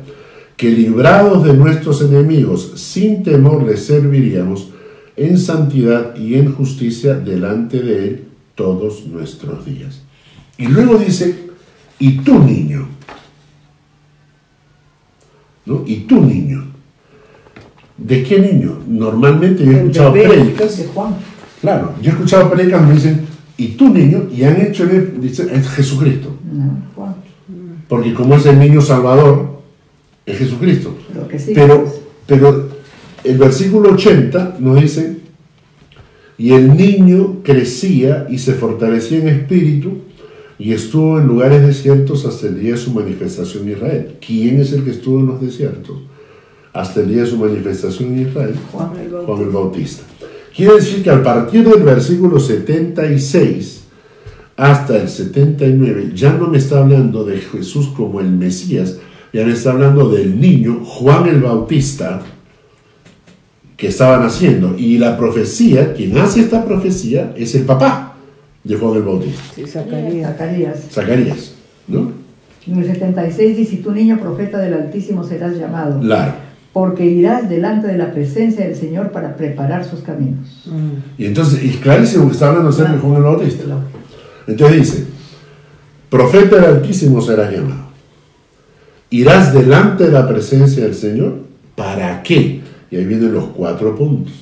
que librados de nuestros enemigos, sin temor les serviríamos en santidad y en justicia delante de Él todos nuestros días. Y luego dice, y tú niño, ¿no? Y tú niño. ¿De qué niño? Normalmente yo he escuchado De Juan. Claro, yo he escuchado predicas donde dicen, y tú niño, y han hecho, dicen, es Jesucristo. Porque como es el niño salvador, es Jesucristo. Sí. Pero, pero el versículo 80 nos dice, y el niño crecía y se fortalecía en espíritu y estuvo en lugares desiertos hasta el día de su manifestación en Israel. ¿Quién es el que estuvo en los desiertos? Hasta el día de su manifestación en Israel. Juan el Bautista. Juan el Bautista. Quiere decir que a partir del versículo 76 hasta el 79 ya no me está hablando de Jesús como el Mesías, ya me está hablando del niño Juan el Bautista que estaba naciendo. Y la profecía, quien hace esta profecía es el papá de Juan el Bautista, Sí, Zacarías. Zacarías. Zacarías. ¿No? En el 76 dice, y tu niño profeta del Altísimo serás llamado, Claro. Porque irás delante de la presencia del Señor para preparar sus caminos. Mm. Y entonces, y clarísimo que está hablando acerca de Juan el Bautista. Entonces dice, profeta del Altísimo serás llamado. Irás delante de la presencia del Señor. ¿Para qué? Y ahí vienen los cuatro puntos.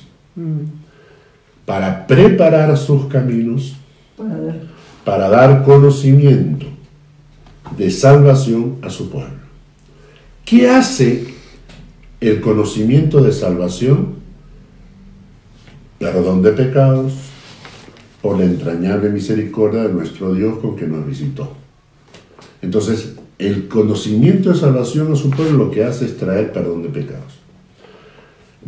Para preparar sus caminos, Para ver, para dar conocimiento de salvación a su pueblo. ¿Qué hace el conocimiento de salvación? Perdón de pecados por la entrañable misericordia de nuestro Dios con que nos visitó. Entonces, el conocimiento de salvación a su pueblo lo que hace es traer perdón de pecados.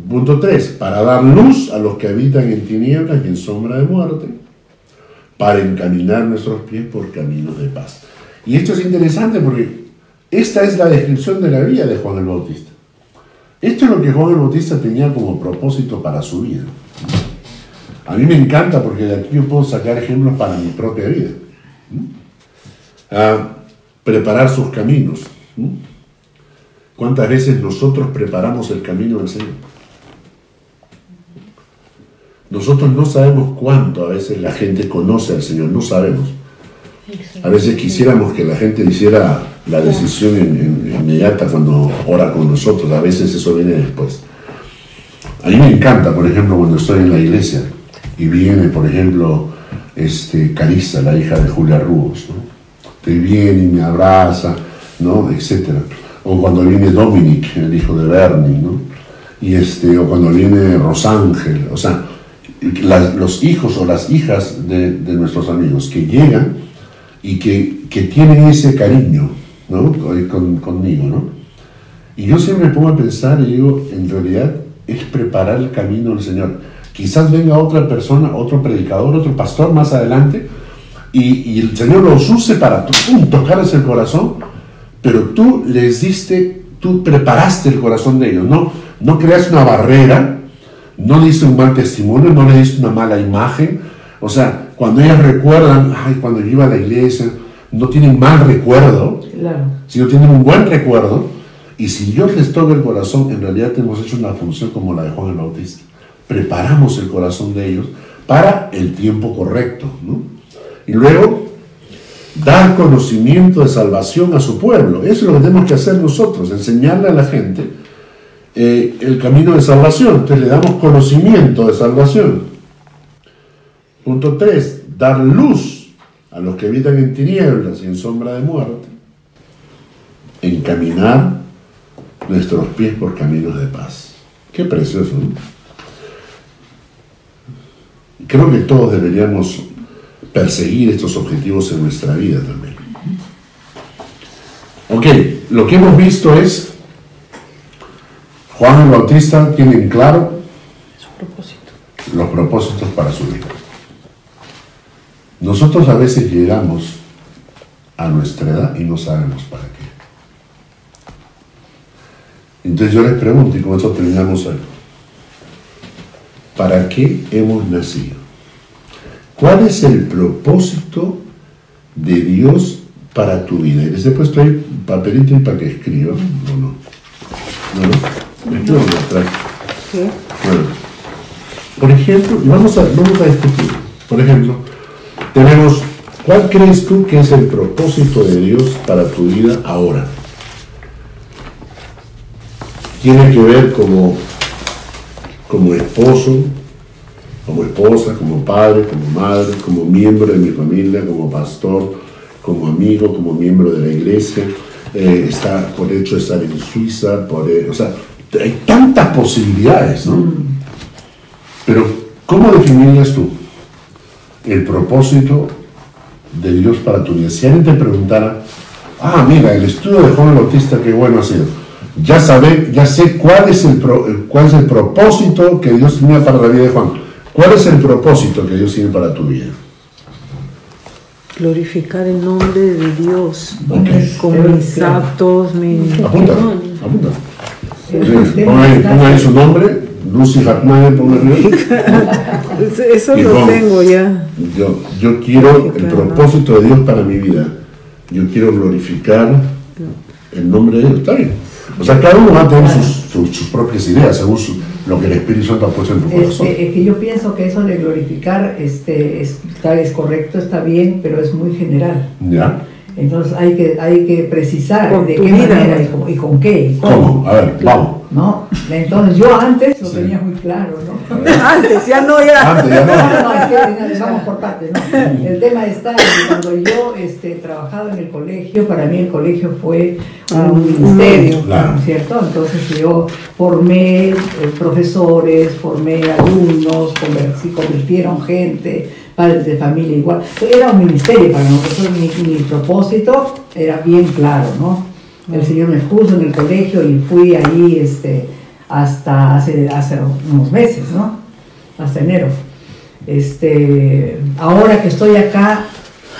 Punto 3. Para dar luz a los que habitan en tinieblas y en sombra de muerte, para encaminar nuestros pies por caminos de paz. Y esto es interesante porque esta es la descripción de la vida de Juan el Bautista. Esto es lo que Juan Bautista tenía como propósito para su vida. A mí me encanta porque de aquí yo puedo sacar ejemplos para mi propia vida. Ah, preparar sus caminos. ¿Cuántas veces nosotros preparamos el camino del Señor? Nosotros no sabemos cuánto a veces la gente conoce al Señor, no sabemos. A veces quisiéramos que la gente hiciera la decisión inmediata cuando ora con nosotros, a veces eso viene después. A mí me encanta, por ejemplo, cuando estoy en la iglesia y viene, por ejemplo, este, Carissa, la hija de Julia Rubos, ¿no? que viene y me abraza, ¿no? etcétera. O cuando viene Dominic, el hijo de Bernie, ¿no? y este, o cuando viene Rosángel, o sea, las- los hijos o las hijas de, de nuestros amigos que llegan y que, que tienen ese cariño ¿no? Con- conmigo. ¿no? Y yo siempre me pongo a pensar y digo, en realidad es preparar el camino del Señor. Quizás venga otra persona, otro predicador, otro pastor más adelante y, y el Señor los use para pum, tocarles el corazón, pero tú les diste, tú preparaste el corazón de ellos, no, no creas una barrera, no diste un mal testimonio, no le diste una mala imagen. O sea, cuando ellas recuerdan, ay, cuando yo iba a la iglesia, no tienen mal recuerdo, claro. sino tienen un buen recuerdo. Y si Dios les toca el corazón, en realidad hemos hecho una función como la de Juan el Bautista. Preparamos el corazón de ellos para el tiempo correcto. ¿no? Y luego, dar conocimiento de salvación a su pueblo. Eso es lo que tenemos que hacer nosotros, enseñarle a la gente eh, el camino de salvación. Entonces le damos conocimiento de salvación. Punto 3. Dar luz a los que habitan en tinieblas y en sombra de muerte. Encaminar nuestros pies por caminos de paz. Qué precioso, ¿no? Creo que todos deberíamos perseguir estos objetivos en nuestra vida también. Ok, lo que hemos visto es, Juan el Bautista tiene en claro los propósitos para su vida. Nosotros a veces llegamos a nuestra edad y no sabemos para qué. Entonces yo les pregunto, y con eso terminamos hoy, ¿para qué hemos nacido? ¿Cuál es el propósito de Dios para tu vida? Y les he puesto ahí papelito y para que escriban, ¿o no? ¿No? no? Escriban atrás. Bueno, por ejemplo, y vamos a, vamos a discutir. Por ejemplo, tenemos, ¿cuál crees tú que es el propósito de Dios para tu vida ahora? Tiene que ver como, como esposo, como esposa, como padre, como madre, como miembro de mi familia, como pastor, como amigo, como miembro de la iglesia, eh, está por hecho estar en Suiza, por, eh, o sea, hay tantas posibilidades, ¿no? Pero, ¿cómo definirías tú el propósito de Dios para tu vida? Si alguien te preguntara, ah, mira, el estudio de Juan el Bautista, qué bueno ha sido. Ya, sabe, ya sé cuál es, el pro- cuál es el propósito que Dios tenía para la vida de Juan. ¿Cuál es el propósito que Dios tiene para tu vida? Glorificar el nombre de Dios con mis actos, mi... Apunta, apunta. Ponga ahí, ponga ahí su nombre, Lucy Hartman, ponga ahí. Eso Y lo tengo ya. Yo, yo quiero el propósito de Dios para mi vida. Yo quiero glorificar el nombre de Dios. Está bien. O sea, cada uno va a tener sus, sus- sus propias ideas según su- lo que el Espíritu Santo ha puesto en tu corazón. Este, es que yo pienso que eso de glorificar este, es, está- es correcto, está bien, pero es muy general. ¿Ya? Entonces hay que, hay que precisar Con de qué vida, manera ¿no? y con, y con qué. y ¿Cómo? A ver, vamos. ¿No? Entonces yo antes lo Sí. tenía muy claro, ¿no? Antes, ya no, ya. Antes ya No, no. no, es que vamos por partes, ¿no? El tema está en que cuando yo este, trabajaba en el colegio, para mí el colegio fue Ah, un un ministerio. Claro. ¿cierto? Entonces yo formé eh, profesores, formé alumnos, se convirtieron gente, padres de familia igual. Era un ministerio para nosotros, mi, mi propósito era bien claro, ¿no? El Señor me puso en el colegio y fui ahí este, hasta hace, hace unos meses, ¿no? Hasta enero. Este, ahora que estoy acá,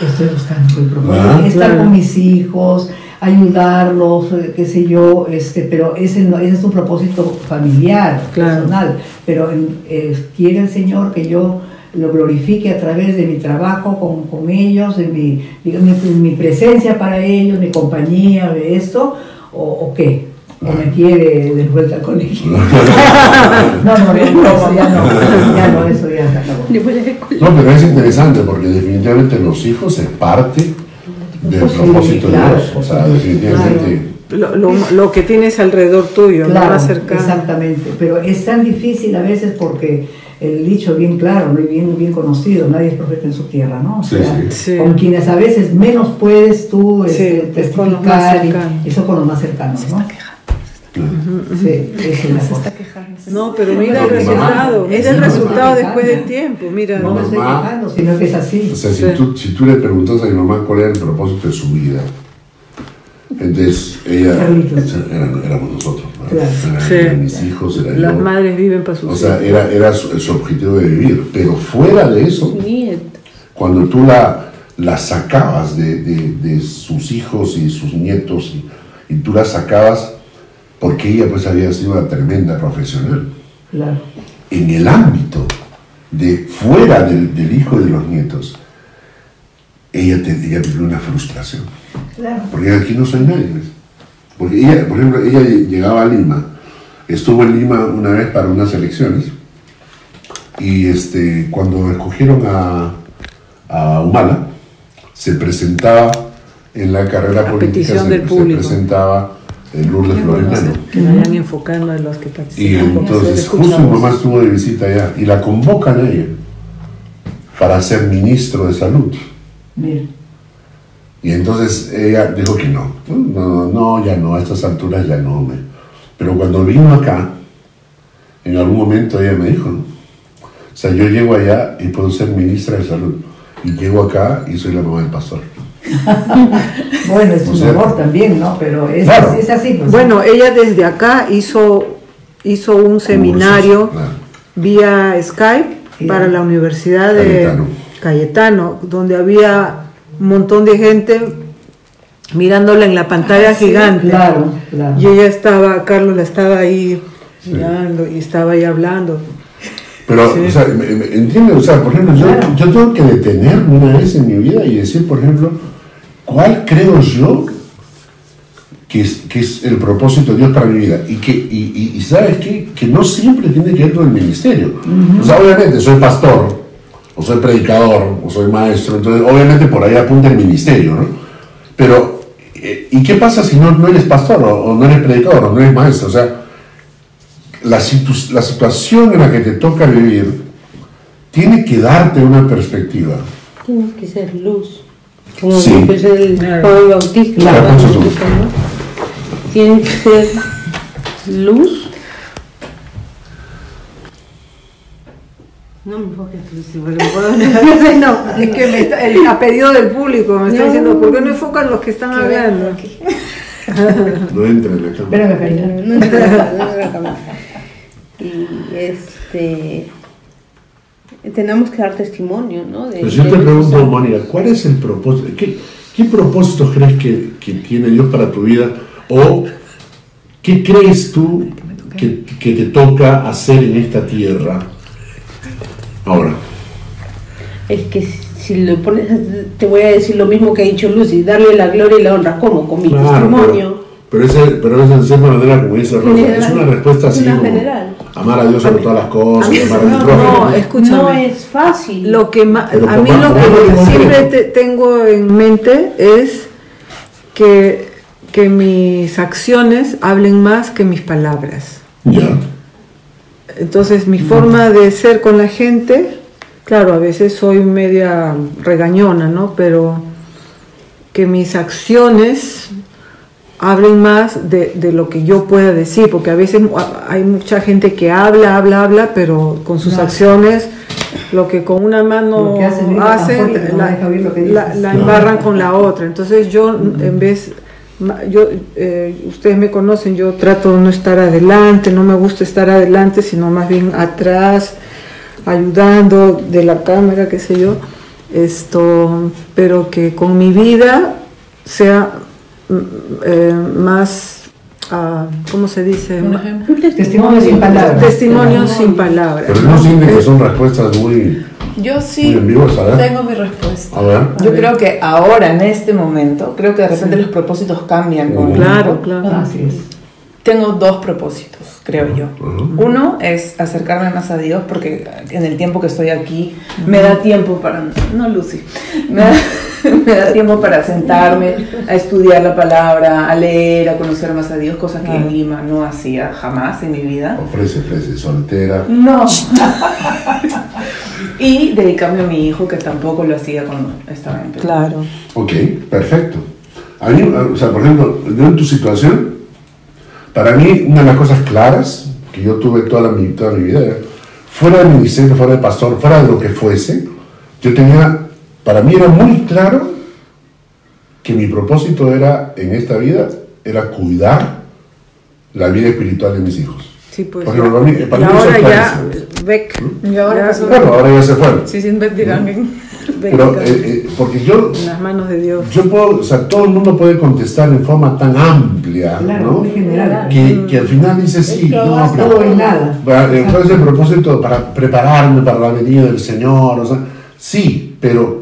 estoy buscando el propósito. Ah, estar con mis hijos, ayudarlos, eh, qué sé yo, este, pero ese, es un propósito familiar, Claro. personal. Pero eh, quiere el Señor que yo lo glorifique a través de mi trabajo con, con ellos, de mi, digamos, mi, mi presencia para ellos, mi compañía, de esto, o, o qué. O me quiere de vuelta al colegio. No, no, no, eso ya no, ya no, eso ya se acabó. No, pero es interesante porque definitivamente los hijos es parte del Pues sí, propósito de Dios. O sea, definitivamente. Lo, lo, lo que tienes alrededor tuyo. Claro, más cercano. exactamente. Pero es tan difícil a veces porque el dicho bien claro, ¿no? y bien, bien conocido, nadie es profeta en su tierra, ¿no? O Sí, sea, sí. Sí. con quienes a veces menos puedes tú Sí, este, es con testificar, y- eso con los más cercanos, ¿no? Sí, es cosa. No, pero mira el resultado, es mira el resultado después del tiempo, mira. No me estoy Mamá. quejando, sino que es así. O sea, si, tú, si tú le preguntas a mi mamá cuál era el propósito de su vida, entonces ella, éramos nosotros, ¿no? Claro. Sí. mis hijos, era Las yo. madres viven para sus O sea, hijos. era, era su, su objetivo de vivir. Pero fuera de eso, cuando tú la, la sacabas de, de- de sus hijos y sus nietos, y, y tú la sacabas porque ella pues había sido una tremenda profesional. Claro. En el ámbito de fuera del, del hijo y de los nietos, ella, te, ella vivió una frustración. Claro. Porque aquí no soy nadie. Porque ella, por ejemplo, ella llegaba a Lima, estuvo en Lima una vez para unas elecciones, y este, cuando escogieron a, a Humala, se presentaba en la carrera A política, petición se, del se público. presentaba en Lourdes Florenano. Que vayan enfocando a los que Y participan. entonces justo mi mamá estuvo de visita allá y la convocan a ella para ser ministro de salud. Mira, Y entonces ella dijo que no. No, no, ya no, a estas alturas ya no. me- Pero cuando vino acá, en algún momento ella me dijo, ¿no? O sea, yo llego allá y puedo ser ministra de salud. Y llego acá y soy la mamá del pastor. bueno, es O un sea- amor también, ¿no? Pero es, Claro. es así. pues. Bueno, ella desde acá hizo, hizo un seminario Claro. vía Skype para la Universidad de Cayetano. Cayetano, donde había un montón de gente mirándola en la pantalla gigante. Claro, claro. Y ella estaba, Carlos la estaba ahí mirando y estaba ahí hablando. Pero, Sí. o sea, me- me- ¿entiendes? O sea, por ejemplo, yo, Claro. yo tengo que detenerme una vez en mi vida y decir, por ejemplo, ¿cuál creo yo que es, que es el propósito de Dios para mi vida? Y que, y, y- y ¿sabes qué? Que no siempre tiene que ver con el ministerio. O sea, obviamente, soy pastor, o soy predicador, o soy maestro, entonces obviamente por ahí apunta el ministerio, ¿no? Pero, eh, ¿y qué pasa si no, no eres pastor, o, o no eres predicador, o no eres maestro? O sea, la, situ- la situación en la que te toca vivir tiene que darte una perspectiva. Tiene que ser luz. Como Sí. es el el Bautista. Claro, ¿no? Tiene que ser luz. No me enfoques, Lucy, porque puedo- no, es que me está- el- a pedido del público me está No. diciendo, ¿por qué no enfocan los que están hablando? No entra en la cama. Ven acá, Karina. No, no, no, no, no, no. Y este. Tenemos que dar testimonio, ¿no? De, Pero yo te pregunto. Mónica, ¿cuál es el propósito? ¿Qué, qué propósitos crees que, que tiene Dios para tu vida? ¿O qué crees tú que, que te toca hacer en esta tierra ahora? Es que si- lo pones, te voy a decir lo mismo que ha dicho Lucy, darle la gloria y la honra. ¿Cómo? Con mi Claro, testimonio. Pero, pero, ese, pero esa en cierta manera, como dice Rosa, General. es una respuesta así Una como general. amar a Dios sobre todas las cosas, amar a mi no, prójimo. no, escúchame. No es fácil. Lo que ma- a mí lo que siempre te- tengo en mente es que, que mis acciones hablen más que mis palabras. Ya. Entonces mi forma de ser con la gente, claro, a veces soy media regañona, ¿no? Pero que mis acciones hablen más de, de lo que yo pueda decir, porque a veces hay mucha gente que habla, habla, habla, pero con sus No. acciones, lo que con una mano hacen, la, la- embarran con la otra. Entonces yo, en vez, yo, eh, ustedes me conocen, yo trato de no estar adelante, no me gusta estar adelante, sino más bien atrás, ayudando de la cámara, qué sé yo, esto, pero que con mi vida sea mm, eh, más, ah, ¿cómo se dice? Testimonio sin palabras. Testimonio sin palabras. Pero no siente que son respuestas muy, Yo sí tengo mi respuesta. A ver. Yo creo que ahora, en este momento, creo que de repente los propósitos cambian con el Claro, claro. Así es. Tengo dos propósitos, creo yo. Uno es acercarme más a Dios porque en el tiempo que estoy aquí me da tiempo para... No, Lucy. Me da, me da tiempo para sentarme, a estudiar la palabra, a leer, a conocer más a Dios, cosas que en Lima no hacía jamás en mi vida. Ofrece, ofrece, soltera. No. y dedicarme a mi hijo que tampoco lo hacía cuando estaba en Perú. Claro. Ok, perfecto. A mí, o sea, por ejemplo, en tu situación, para mí, una de las cosas claras que yo tuve toda, la, mi, toda mi vida, era, fuera de ministerio, fuera de pastor, fuera de lo que fuese, yo tenía, para mí era muy claro que mi propósito era, en esta vida, era cuidar la vida espiritual de mis hijos. Sí, pues. Por ejemplo, para mí- y para mí eso ahora es ya. Beck. Y ahora ya, Bueno, ahora ya se fueron. Sí, sin Betty Gangen. Beck, Pero, eh, eh, porque yo, en las manos de Dios. yo puedo, o sea, todo el mundo puede contestar en forma tan amplia, Claro, ¿no? muy general. que, que al final dice sí, no, basta pero Todo y nada. para- eh, ¿cuál es el propósito para prepararme para la venida del Señor? O sea, sí, pero,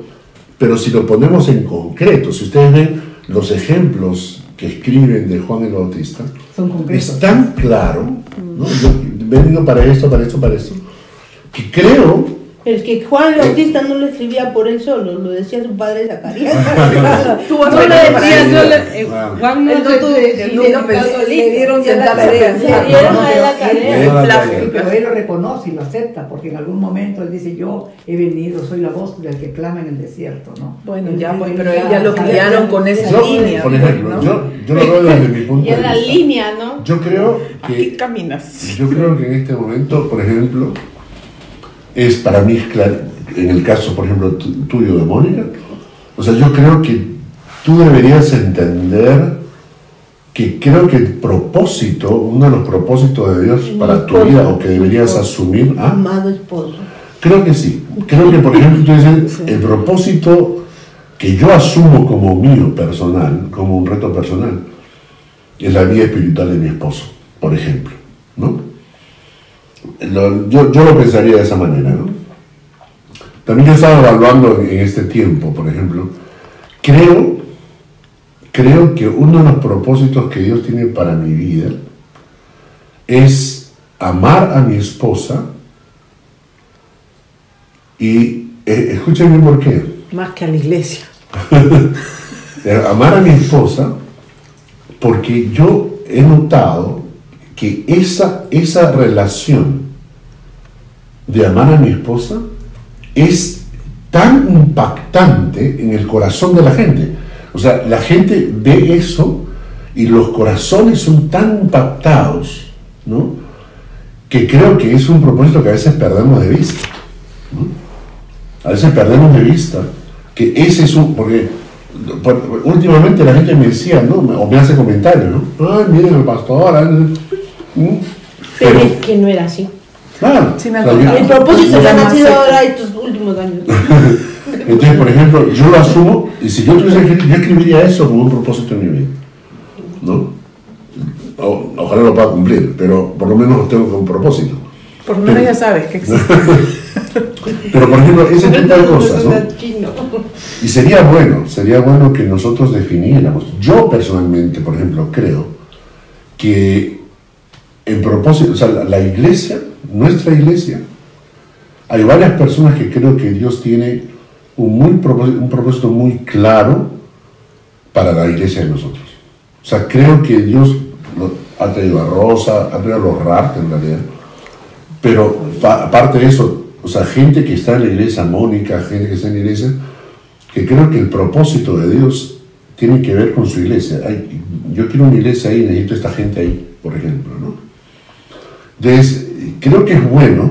pero si lo ponemos en concreto, si ustedes ven los ejemplos que escriben de Juan el Bautista, Son es tan claro, ¿no? yo venido para esto, para esto, para esto, que creo Pero es que Juan el Bautista no lo escribía por él solo, lo decía su padre Zacarías. Tú vas no a lo ver para decía él. solo. Juan no Él no pensó- le dieron se sentarse a pensar, dieron ¿no? a él la Pero él- tarea. Le dieron la Sí, tarea. pero él lo reconoce y lo acepta, porque en algún momento él dice, yo he venido, soy la voz del que clama en el desierto, ¿no? Bueno, ya, pues, pero él ya lo criaron con esa Yo, línea. por ejemplo, ¿no? yo, yo lo veo desde mi punto Ya de la vista. línea, ¿no? Yo creo Aquí que caminas. Yo creo que en este momento, por ejemplo, es para mí en el caso, por ejemplo, tu- tuyo de Mónica, o sea, yo creo que tú deberías entender que creo que el propósito, uno de los propósitos de Dios para tu vida o que deberías asumir, ¿ah? Amado esposo. Creo que sí. Creo que, por ejemplo, tú dices, el propósito que yo asumo como mío personal, como un reto personal, es la vida espiritual de mi esposo, por ejemplo. ¿no? Lo- yo, yo lo pensaría de esa manera. ¿no? También yo estaba evaluando en este tiempo, por ejemplo, creo, creo que uno de los propósitos que Dios tiene para mi vida es amar a mi esposa y eh, escuchen bien por qué. Más que a la iglesia. Eh, amar a mi esposa porque yo he notado que esa, esa relación de amar a mi esposa es tan impactante en el corazón de la gente. O sea, la gente ve eso y los corazones son tan impactados, ¿no? Que creo que es un propósito que a veces perdemos de vista. ¿no? A veces perdemos de vista que ese es un... Porque por- últimamente la gente me decía, ¿no? O me hace comentarios, ¿no? Ay, miren el pastor. ay, ¿Mm? Pero Pero, es que no era así. Claro. Sí me han o sea, yo- contado. El propósito que ha nacido ahora estos últimos años. Entonces, por ejemplo, yo lo asumo y si yo tuviese que yo escribiría eso como un propósito en mi vida. ¿No? O- ojalá lo pueda cumplir, pero por lo menos lo tengo como propósito. Por lo menos ya sabes que existe. Pero, por ejemplo, ese tipo de cosas, ¿no? Y sería bueno, sería bueno que nosotros definiéramos. Yo personalmente, por ejemplo, creo que el propósito, o sea, la, la iglesia, nuestra iglesia, hay varias personas que creo que Dios tiene un, muy un propósito muy claro para la iglesia de nosotros. O sea, creo que Dios ha traído a Rosa, ha traído a los RART en realidad, pero aparte de eso, o sea, gente que está en la iglesia, Mónica, gente que está en la iglesia, que creo que el propósito de Dios tiene que ver con su iglesia. Yo quiero una iglesia ahí, necesito esta gente ahí, por ejemplo, ¿no? Entonces, creo que es bueno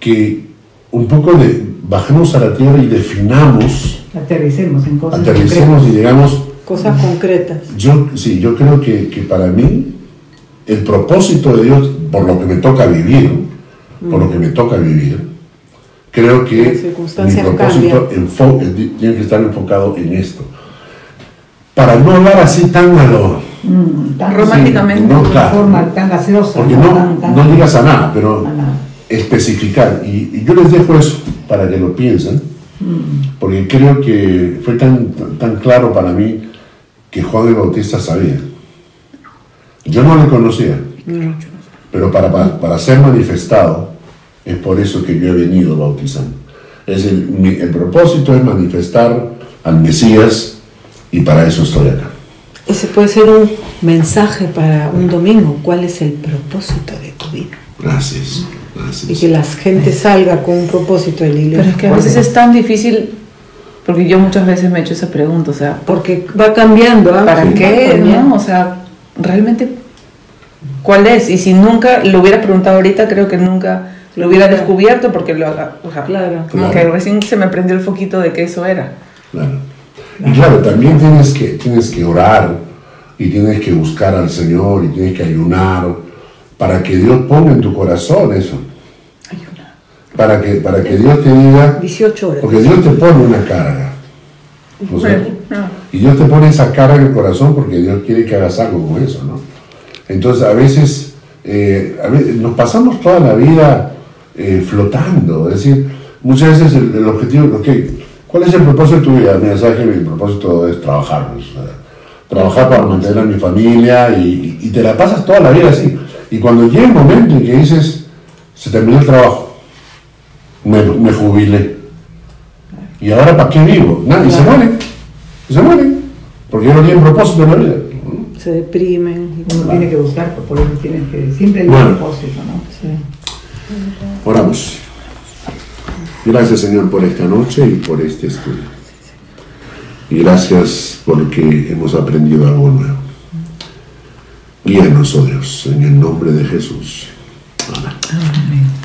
que un poco de bajemos a la tierra y definamos, Aterricemos en cosas aterricemos y digamos, Cosas concretas. yo, sí, yo creo que, que para mí el propósito de Dios, por lo que me toca vivir, por lo que me toca vivir, creo que mi propósito enfo- eh, tiene que estar enfocado en esto. Para no hablar así tan a lo... Mm, tan- Románticamente. No, de claro. forma tan gaseosa. Porque no, Tan- tan- no digas a nada, pero a nada. especificar. Y, y yo les dejo eso para que lo piensen, porque creo que fue tan, tan claro para mí que Juan el Bautista sabía. Yo no le conocía, pero para, para, para ser manifestado es por eso que yo he venido bautizando. Es el, mi- el propósito es manifestar al Mesías y para eso estoy acá. Ese puede ser un mensaje para un domingo. ¿Cuál es el propósito de tu vida? Gracias. Y Gracias. que la gente salga con un propósito de la iglesia. Pero es que a veces es tan difícil, porque yo muchas veces me he hecho esa pregunta, o sea, Porque va cambiando. ¿ah? ¿para Sí, qué? ¿no? O sea, realmente, ¿cuál es? Y si nunca lo hubiera preguntado ahorita, creo que nunca lo hubiera descubierto, porque lo, o sea, Claro. como Claro. que recién se me prendió el foquito de que eso era. Claro. Y claro, también tienes que, tienes que orar y tienes que buscar al Señor y tienes que ayunar para que Dios ponga en tu corazón eso. Para que, para que Dios te diga, 18 horas. porque Dios te pone una carga. Y Dios te pone esa carga en el corazón porque Dios quiere que hagas algo con eso, ¿no? Entonces a veces, eh, a veces nos pasamos toda la vida eh, flotando, es decir, muchas veces el, el objetivo, ok, ¿cuál es el propósito de tu vida? Mira, sabes que mi propósito es trabajar, pues, trabajar para mantener a mi familia y, y te la pasas toda la vida así. Y cuando llega el momento en que dices, se terminó el trabajo, me, me jubilé. ¿Y ahora para qué vivo? Nadie se muere. Se muere. Porque yo no tienen propósito en la vida. Se deprimen. y Uno tiene que buscar, por eso tiene que, siempre hay Bueno. un propósito, ¿no? Oramos. Gracias Señor por esta noche y por este estudio. Y gracias porque hemos aprendido algo nuevo. Guíanos, oh Dios, en el nombre de Jesús. Amén.